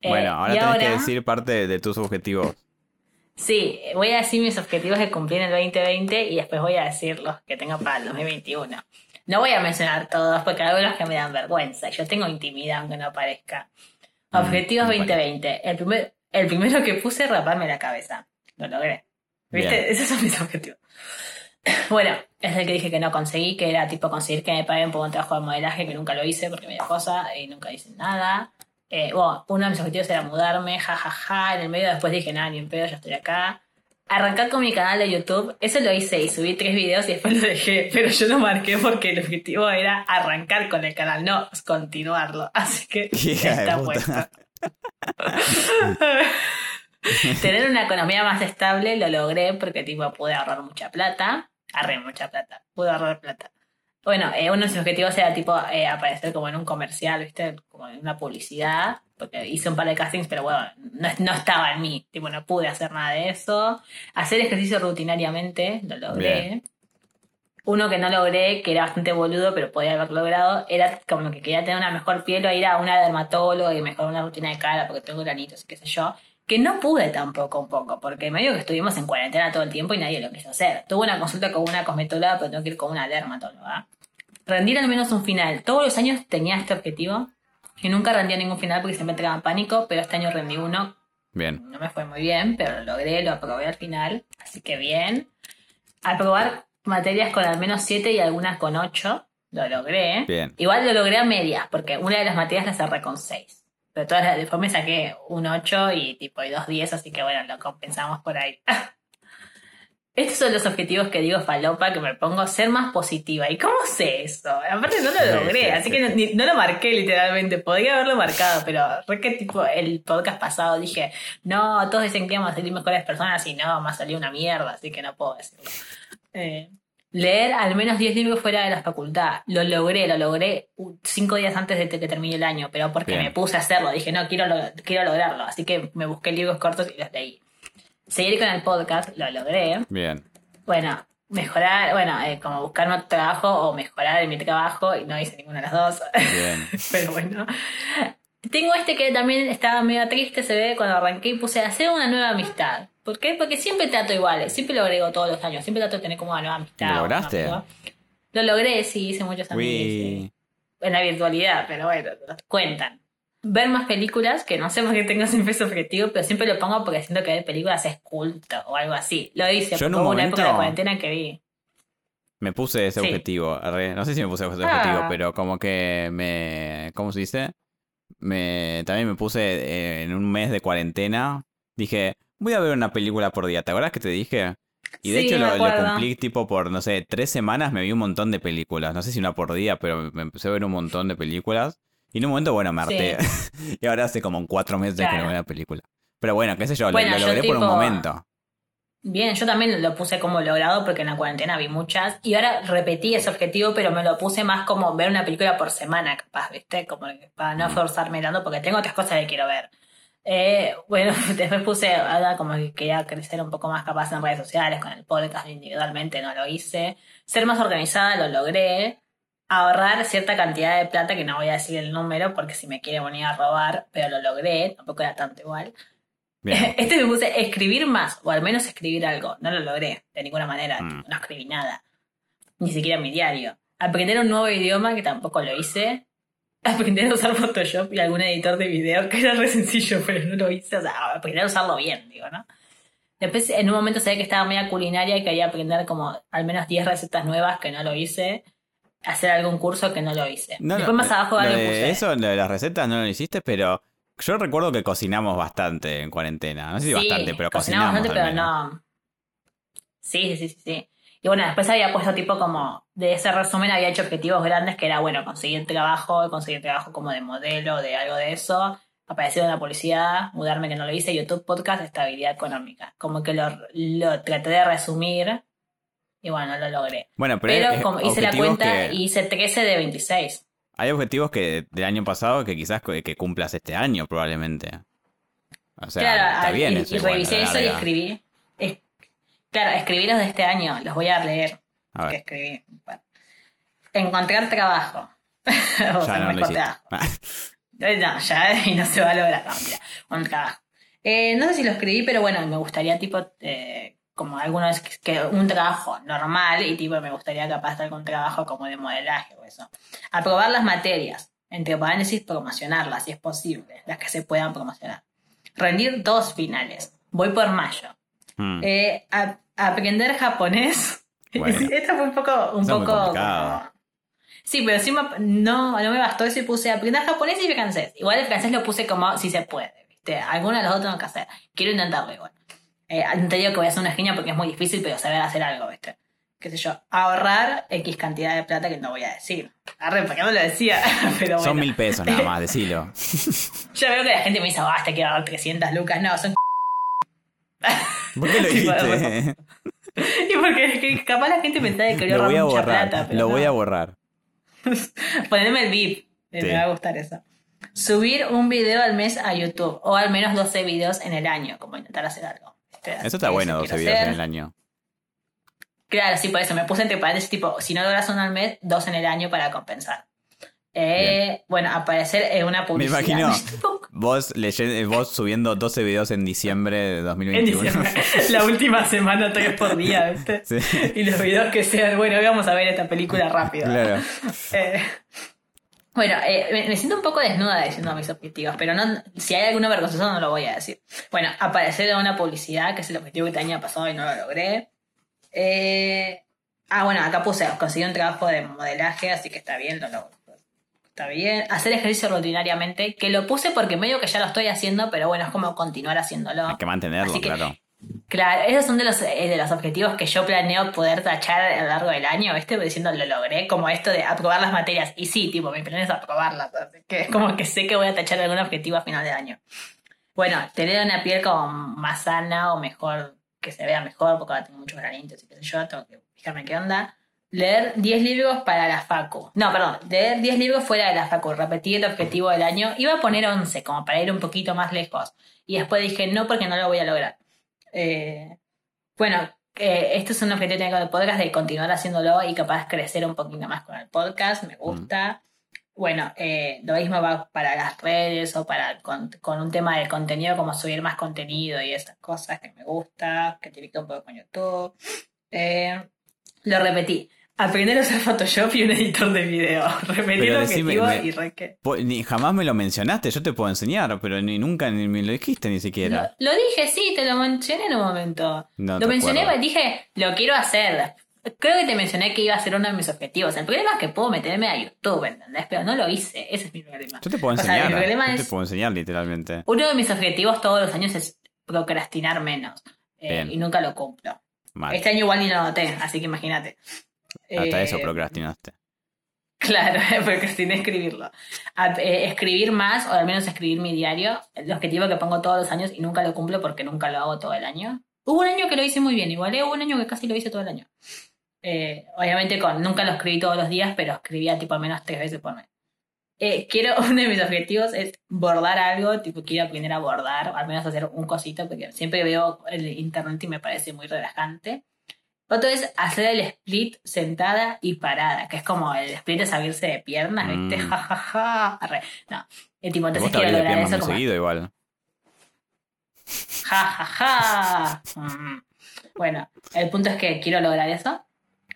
Eh, Bueno, ahora y tenés que decir parte de, tus objetivos. Sí, voy a decir mis objetivos que cumplí en el 2020 y después voy a decir los que tengo para el 2021. No voy a mencionar todos porque hay algunos que me dan vergüenza. Yo tengo intimidad aunque no parezca. Mm, Objetivos me 2020. El, primer, el primero que puse raparme la cabeza. Lo logré. ¿Viste? Bien. Esos son mis objetivos. Bueno, es el que dije que no conseguí, que era tipo conseguir que me paguen por un trabajo de modelaje que nunca lo hice porque me dio cosa y nunca hice nada. Eh, bueno, uno de mis objetivos era mudarme, jajaja. En el medio después dije, nada, ni en pedo, ya estoy acá. Arrancar con mi canal de YouTube, eso lo hice y subí tres videos y después lo dejé, pero yo lo marqué porque el objetivo era arrancar con el canal, no continuarlo. Así que está puesto. Tener una economía más estable lo logré porque tipo pude ahorrar mucha plata. Ahorré mucha plata. Pude ahorrar plata. Bueno, eh, uno de mis objetivos era tipo eh, aparecer como en un comercial, ¿viste? Como en una publicidad. Porque hice un par de castings, pero bueno, no, no estaba en mí. Tipo, no pude hacer nada de eso. Hacer ejercicio rutinariamente, lo logré. Bien. Uno que no logré, que era bastante boludo, pero podía haber logrado, era como que quería tener una mejor piel o ir a una dermatóloga y mejorar una rutina de cara porque tengo granitos y qué sé yo. Que no pude tampoco un poco, porque medio que estuvimos en cuarentena todo el tiempo y nadie lo quiso hacer. Tuve una consulta con una cosmetóloga, pero tengo que ir con una dermatóloga. Rendir al menos un final. Todos los años tenía este objetivo y nunca rendía ningún final porque siempre entraba en pánico, pero este año rendí uno. Bien. No me fue muy bien, pero lo logré, lo aprobé al final, así que bien. Aprobar materias con al menos 7 y algunas con 8, lo logré. Bien. Igual lo logré a medias, porque una de las materias la cerré con 6. Pero todas las después me saqué un 8 y tipo y dos 10, así que bueno, lo compensamos por ahí. Estos son los objetivos que digo falopa, que me pongo ser más positiva. ¿Y cómo sé eso? Aparte no lo logré, sí, así sí. que no, ni- no lo marqué literalmente. Podría haberlo marcado, pero re que tipo el podcast pasado dije, no, todos dicen que vamos a salir mejores personas y no, me ha salido una mierda, así que no puedo decirlo. Eh, leer al menos 10 libros fuera de la facultad. Lo logré, lo logré cinco días antes de que termine el año, pero porque Bien. me puse a hacerlo. Dije, no, quiero, lo- quiero lograrlo. Así que me busqué libros cortos y los leí. Seguir con el podcast, lo logré. Bien. Bueno, mejorar, bueno, eh, como buscarme otro trabajo o mejorar en mi trabajo y no hice ninguna de las dos. Bien. Pero bueno. Tengo este que también estaba medio triste, se ve cuando arranqué y puse hacer una nueva amistad. ¿Por qué? Porque siempre trato iguales, siempre lo agrego todos los años, siempre trato de tener como una nueva amistad. ¿Lo lograste? Lo logré, sí, hice muchos amigos. sí. En la virtualidad, pero bueno, cuentan. Ver más películas, que no sé por qué tengo siempre ese objetivo, pero siempre lo pongo porque siento que ver películas es culto o algo así. Lo hice, Yo en un una época de cuarentena que vi. Me puse ese Sí. objetivo. No sé si me puse ese Ah. objetivo, pero como que me. ¿Cómo se dice? Me, también me puse eh, en un mes de cuarentena. Dije, voy a ver una película por día. ¿Te acuerdas que te dije? Y de Sí, hecho lo, cumplí tipo por, no sé, tres semanas me vi un montón de películas. No sé si una por día, pero me empecé a ver un montón de películas. Y en un momento, bueno, me harté. y ahora hace como cuatro meses que no Claro. veo una película. Pero bueno, qué sé yo, lo- yo logré por un momento. Bien, yo también lo puse como logrado porque en la cuarentena vi muchas. Y ahora repetí ese objetivo, pero me lo puse más como ver una película por semana, capaz, ¿viste? Como para no Mm. forzarme tanto, porque tengo otras cosas que quiero ver. Eh, bueno, después puse, ahora como que quería crecer un poco más capaz en redes sociales, con el podcast individualmente, no lo hice. Ser más organizada, lo logré. Ahorrar cierta cantidad de plata, que no voy a decir el número, porque si me quiere venir a robar, pero lo logré, tampoco era tanto igual. Bien. Este me puse escribir más, o al menos escribir algo. No lo logré, de ninguna manera. Mm. No escribí nada. Ni siquiera en mi diario. Aprender un nuevo idioma, que tampoco lo hice. Aprender a usar Photoshop y algún editor de video, que era re sencillo, pero no lo hice. O sea, aprender a usarlo bien, digo, ¿no? Después, en un momento sabía que estaba media culinaria y quería aprender como al menos 10 recetas nuevas, que no lo hice. Hacer algún curso que no lo hice. No, Después no, más abajo lo algo puse. Eso, lo de las recetas no lo hiciste, pero yo recuerdo que cocinamos bastante en cuarentena. No sé si bastante, pero cocinamos. bastante, al pero no. Sí, sí, sí, sí. Y bueno, después había puesto tipo como, de ese resumen había hecho objetivos grandes que era, bueno, conseguir trabajo, conseguir trabajo como de modelo, de algo de eso, aparecer en la publicidad, mudarme que no lo hice, YouTube, podcast, estabilidad económica. Como que lo, lo traté de resumir y bueno, lo logré. Bueno, pero, Pero hay como hice la cuenta que- y hice 13 de 26. Hay objetivos que del año pasado que quizás que, cumplas este año, probablemente. O sea, claro, está bien y, eso y revisé eso y escribí. Claro, escribí los de este año, los voy a leer. A que ver, escribí. Bueno. Encontrar trabajo. o ya sea, no lo trabajo. Eh, No, ya y no se va a lograr. No, mentira. Un trabajo. Eh, no sé si lo escribí, pero bueno, me gustaría tipo eh, como algunos que, que un trabajo normal y tipo me gustaría capaz de algún trabajo como de modelaje o eso. Aprobar las materias, entre paréntesis promocionarlas si es posible, las que se puedan promocionar. Rendir dos finales. Voy por mayo. Mm, Eh, a- aprender japonés. Bueno. Esto fue un poco. Un Eso poco Sí, pero sí me- no, no me bastó eso y puse aprender japonés y francés. Igual el francés lo puse como si se puede, ¿viste? Alguno de los dos tengo que hacer. Quiero intentarlo igual. Eh, no te digo que voy a ser una genia porque es muy difícil, pero saber hacer algo, ¿viste? Qué sé yo. Ahorrar X cantidad de plata que no voy a decir. Arre, ¿por qué no lo decía? pero bueno. Son mil pesos nada más, decilo. Yo veo que la gente me dice, basta, quiero ahorrar 300 lucas. No, son ¿Por qué lo dijiste? Y porque es que capaz la gente pensaba que Lo voy a borrar. plata. Lo voy no. a borrar. Ponerme el beat. eh, Sí. Me va a gustar eso. Subir un video al mes a YouTube. O al menos 12 videos en el año. Como intentar hacer algo. ¿viste? Eso está Eso bueno, 12 quiero videos hacer. en el año. Claro, sí, por eso me puse entre paréntesis, tipo, si no logras uno al mes, dos en el año para compensar. Eh, bueno, aparecer en una publicidad. imagino. Vos, leyendo, vos subiendo 12 videos en diciembre de en 2021. diciembre, la última semana, tres por día, ¿viste? Sí, Y los videos que sean, bueno, hoy vamos a ver esta película rápido. claro. Eh, bueno, eh, me, me siento un poco desnuda diciendo mis objetivos, pero no, si hay alguno vergonzoso no lo voy a decir. Bueno, aparecer en una publicidad, que es el objetivo que año pasado y no lo logré. Eh, ah, bueno, acá puse, conseguí un trabajo de modelaje, así que está bien, lo logro. Está bien. Hacer ejercicio rutinariamente, que lo puse porque medio que ya lo estoy haciendo, pero bueno, es como continuar haciéndolo. Hay que mantenerlo, que- claro. Claro, esos son de los, eh, de los objetivos que yo planeo poder tachar a lo largo del año, ¿viste? Diciendo lo logré, como esto de aprobar las materias. Y sí, tipo, mi plan es aprobarlas, así que es como que sé que voy a tachar algún objetivo a final de año. Bueno, tener una piel como más sana o mejor, que se vea mejor, porque ahora tengo muchos granitos y qué sé yo, tengo que fijarme qué onda. Leer 10 libros para la facu. No, perdón, leer 10 libros fuera de la facu. Repetir el objetivo del año. Iba a poner 11, como para ir un poquito más lejos. Y después dije, no, porque no lo voy a lograr. Eh, bueno, eh, esto es un objetivo que tengo con el podcast de continuar haciéndolo y capaz crecer un poquito más con el podcast. Me gusta. Bueno, eh, lo mismo va para las redes o para con, un tema de contenido, como subir más contenido y esas cosas que me gusta, que te un poco con YouTube. Eh, lo repetí. Aprender a usar Photoshop y un editor de video. Repetí Pero el objetivo me- y Po- Ni, jamás me lo mencionaste, yo te puedo enseñar, pero ni nunca ni me lo dijiste ni siquiera. lo dije, sí, te lo mencioné en un momento. No lo mencioné, acuerdo. dije, lo quiero hacer. Creo que te mencioné que iba a ser uno de mis objetivos. El problema es que puedo meterme a YouTube, ¿entendés? Pero no lo hice. Ese es mi problema. Yo te puedo O sea, enseñar. mi problema yo es- te puedo enseñar literalmente. Uno de mis objetivos todos los años es procrastinar menos. Eh, y nunca lo cumplo. Mal. Este año igual ni lo noté, así que imagínate. Hasta Eh, eso procrastinaste. Claro, procrastiné escribirlo. A- eh, escribir más, o al menos escribir mi diario, el objetivo que pongo todos los años y nunca lo cumplo porque nunca lo hago todo el año. Hubo un año que lo hice muy bien, igual, eh, hubo un año que casi lo hice todo el año. Eh, obviamente con, nunca lo escribí todos los días, pero escribía tipo al menos tres veces por mes. Eh, quiero, uno de mis objetivos es bordar algo, tipo quiero aprender a bordar, o al menos hacer un cosito, porque siempre veo el internet y me parece muy relajante. Otro es hacer el split sentada y parada, que es como el split es abrirse de piernas, ¿viste? Mm. Ja, ja, ja. Arre. No. Eh, tipo, entonces quiero lograr eso como seguido igual. Ja, ja, ja. Mm. Bueno, el punto es que quiero lograr eso.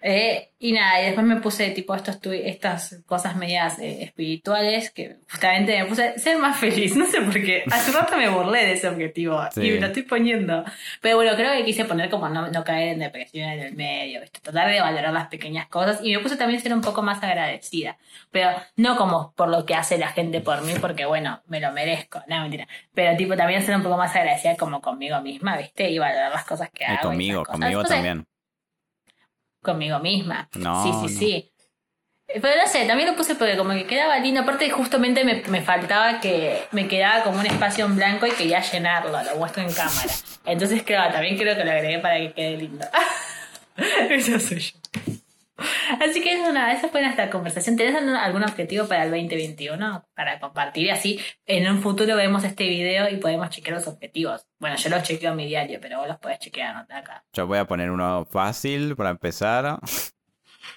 Eh, y nada, y después me puse tipo estos tu- estas cosas medias eh, espirituales que justamente me puse ser más feliz. No sé por qué. Hace rato me burlé de ese objetivo Sí. y me lo estoy poniendo. Pero bueno, creo que quise poner como no, no caer en depresión en el medio, ¿viste? tratar de valorar las pequeñas cosas. Y me puse también ser un poco más agradecida. Pero no como por lo que hace la gente por mí, porque bueno, me lo merezco. No, mentira. Pero tipo también ser un poco más agradecida como conmigo misma, ¿viste? Y valorar las cosas que hago. y conmigo, cosas. conmigo Cosas- también. Conmigo misma. No, sí, sí, no. sí. Eh, Pero no sé, también lo puse porque como que quedaba lindo. Aparte, justamente me, me faltaba que me quedaba como un espacio en blanco y quería llenarlo, lo muestro en cámara. Entonces, claro, también creo que lo agregué para que quede lindo. Eso soy yo. Así que eso, nada, esa fue nuestra conversación. ¿Tenés algún- objetivo para el 2021? Para compartir así. En un futuro vemos este video y podemos chequear los objetivos. Bueno, yo los chequeo en mi diario, pero vos los podés chequear ¿no? acá. Yo voy a poner uno fácil para empezar.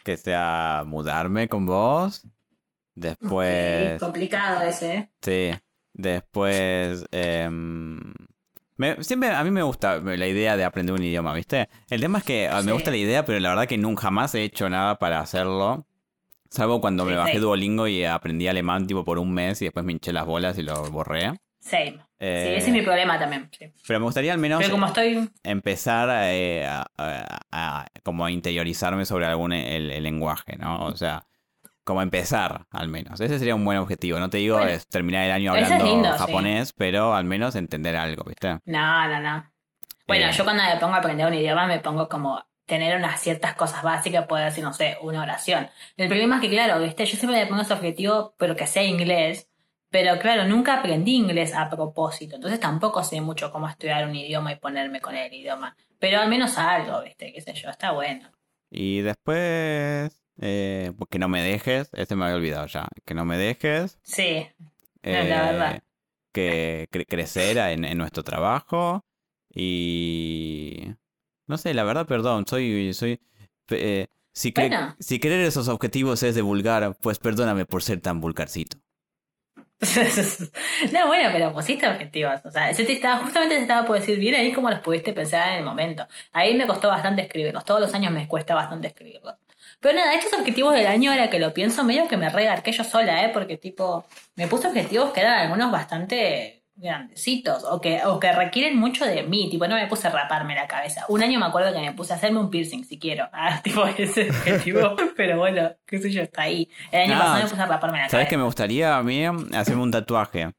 Que sea mudarme con vos. Después. Sí, complicado ese, ¿eh? Sí. Después. em, me- siempre a mí me gusta la idea de aprender un idioma, ¿viste? El tema es que ah, Sí. me gusta la idea, pero la verdad que nunca jamás he hecho nada para hacerlo. Salvo cuando Sí, me bajé sí. Duolingo y aprendí alemán tipo por un mes y después me hinché las bolas y lo borré. Same. Eh, Sí, ese es mi problema también. sí. Pero me gustaría al menos Pero como estoy. empezar eh, a, a- a- como a interiorizarme sobre algún el, el lenguaje, ¿no? O sea, como empezar al menos. Ese sería un buen objetivo. No te digo Bueno, es terminar el año es hablando sí. japonés, pero al menos entender algo, ¿viste? No, no, no. Bueno, Eh. yo cuando me pongo a aprender un idioma me pongo como tener unas ciertas cosas básicas, poder decir, no sé, una oración. El problema es que, claro, ¿viste? yo siempre me pongo ese objetivo, pero que sea inglés. Pero claro, nunca aprendí inglés a propósito, entonces tampoco sé mucho cómo estudiar un idioma y ponerme con el idioma. Pero al menos algo, ¿viste? ¿Qué sé yo? Está bueno. Y después, eh, que no me dejes, este me había olvidado ya, que no me dejes. Sí, no, la verdad. eh, que cre- crecer en, en nuestro trabajo y... No sé, la verdad, perdón, soy... soy eh, si, cre- Bueno. si querer esos objetivos es de vulgar, pues perdóname por ser tan vulgarcito. no, bueno, pero pusiste objetivos. O sea, yo te estaba, justamente te estaba por decir bien ahí cómo los pudiste pensar en el momento. Ahí me costó bastante escribirlos. Todos los años me cuesta bastante escribirlos. Pero nada, estos objetivos del año, ahora que lo pienso, medio que me regarqué yo sola, ¿eh? Porque, tipo, me puse objetivos que eran algunos bastante grandecitos o que, o que requieren mucho de mí. Tipo, no me puse a raparme la cabeza. Un año me acuerdo que me puse a hacerme un piercing, si quiero. Ah, tipo, ese objetivo. Pero bueno, qué sé yo, está ahí. El año pasado me puse a raparme la ¿Sabes cabeza. que me gustaría a mí hacerme un tatuaje?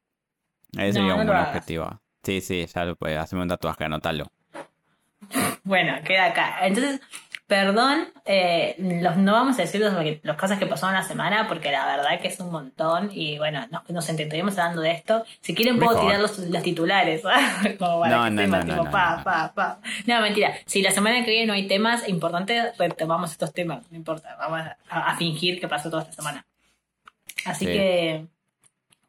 Ese sería No, no un buen objetivo. Sí, sí, ya lo puedes hacerme un tatuaje, anótalo. Bueno, queda acá. Entonces, perdón, eh, los, no vamos a decir los, los cosas que pasaron la semana porque la verdad que es un montón y bueno, nos, nos entretuvimos hablando de esto. Si quieren puedo Mejor. tirar los, los titulares. Como para No, no, no, tipo, no, pa, no. pa, pa. No, mentira. Si la semana que viene no hay temas importantes, retomamos estos temas. No importa. Vamos a, a fingir que pasó toda esta semana. Así Sí. que,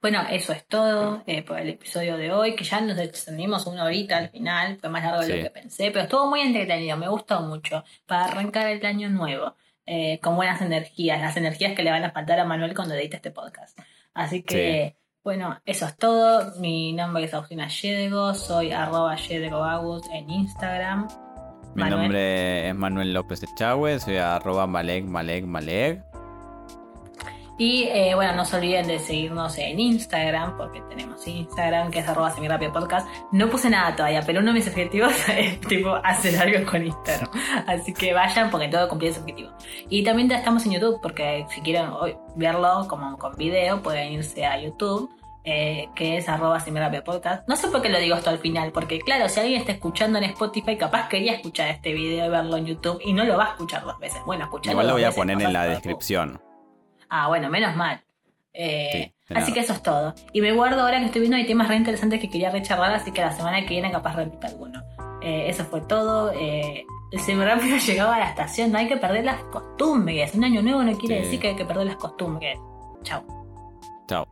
bueno, eso es todo eh, por el episodio de hoy, que ya nos extendimos una horita al final, fue más largo de Sí. lo que pensé, pero estuvo muy entretenido, me gustó mucho, para arrancar el año nuevo, eh, con buenas energías, las energías que le van a faltar a Manuel cuando edite este podcast. Así que, bueno, eso es todo, mi nombre es Agustina Yedego, soy arroba en Instagram. Mi Manuel. nombre es Manuel López Echagüe, soy arroba Malek, Malek, Malek. Y eh, bueno, no se olviden de seguirnos en Instagram, porque tenemos Instagram, que es arroba podcast. No puse nada todavía, pero uno de mis objetivos es tipo hacer algo con Instagram. Así que vayan porque todo cumplir ese objetivo. Y también ya estamos en YouTube, porque si quieren verlo como con video, pueden irse a YouTube. eh, que es arroba podcast. No sé por qué lo digo esto al final, porque claro, si alguien está escuchando en Spotify, capaz quería escuchar este video y verlo en YouTube y no lo va a escuchar dos veces. Bueno, escucharlo Igual lo voy a veces, poner en la que- descripción. Ah, bueno, menos mal. Eh, Sí, así que eso es todo. Y me guardo ahora que estoy viendo, hay temas re interesantes que quería recharlar, así que la semana que viene capaz repito alguno. Eh, eso fue todo. Eh, el semirápido llegaba a la estación, no hay que perder las costumbres. Un año nuevo no quiere Sí. decir que hay que perder las costumbres. Chao. Chao.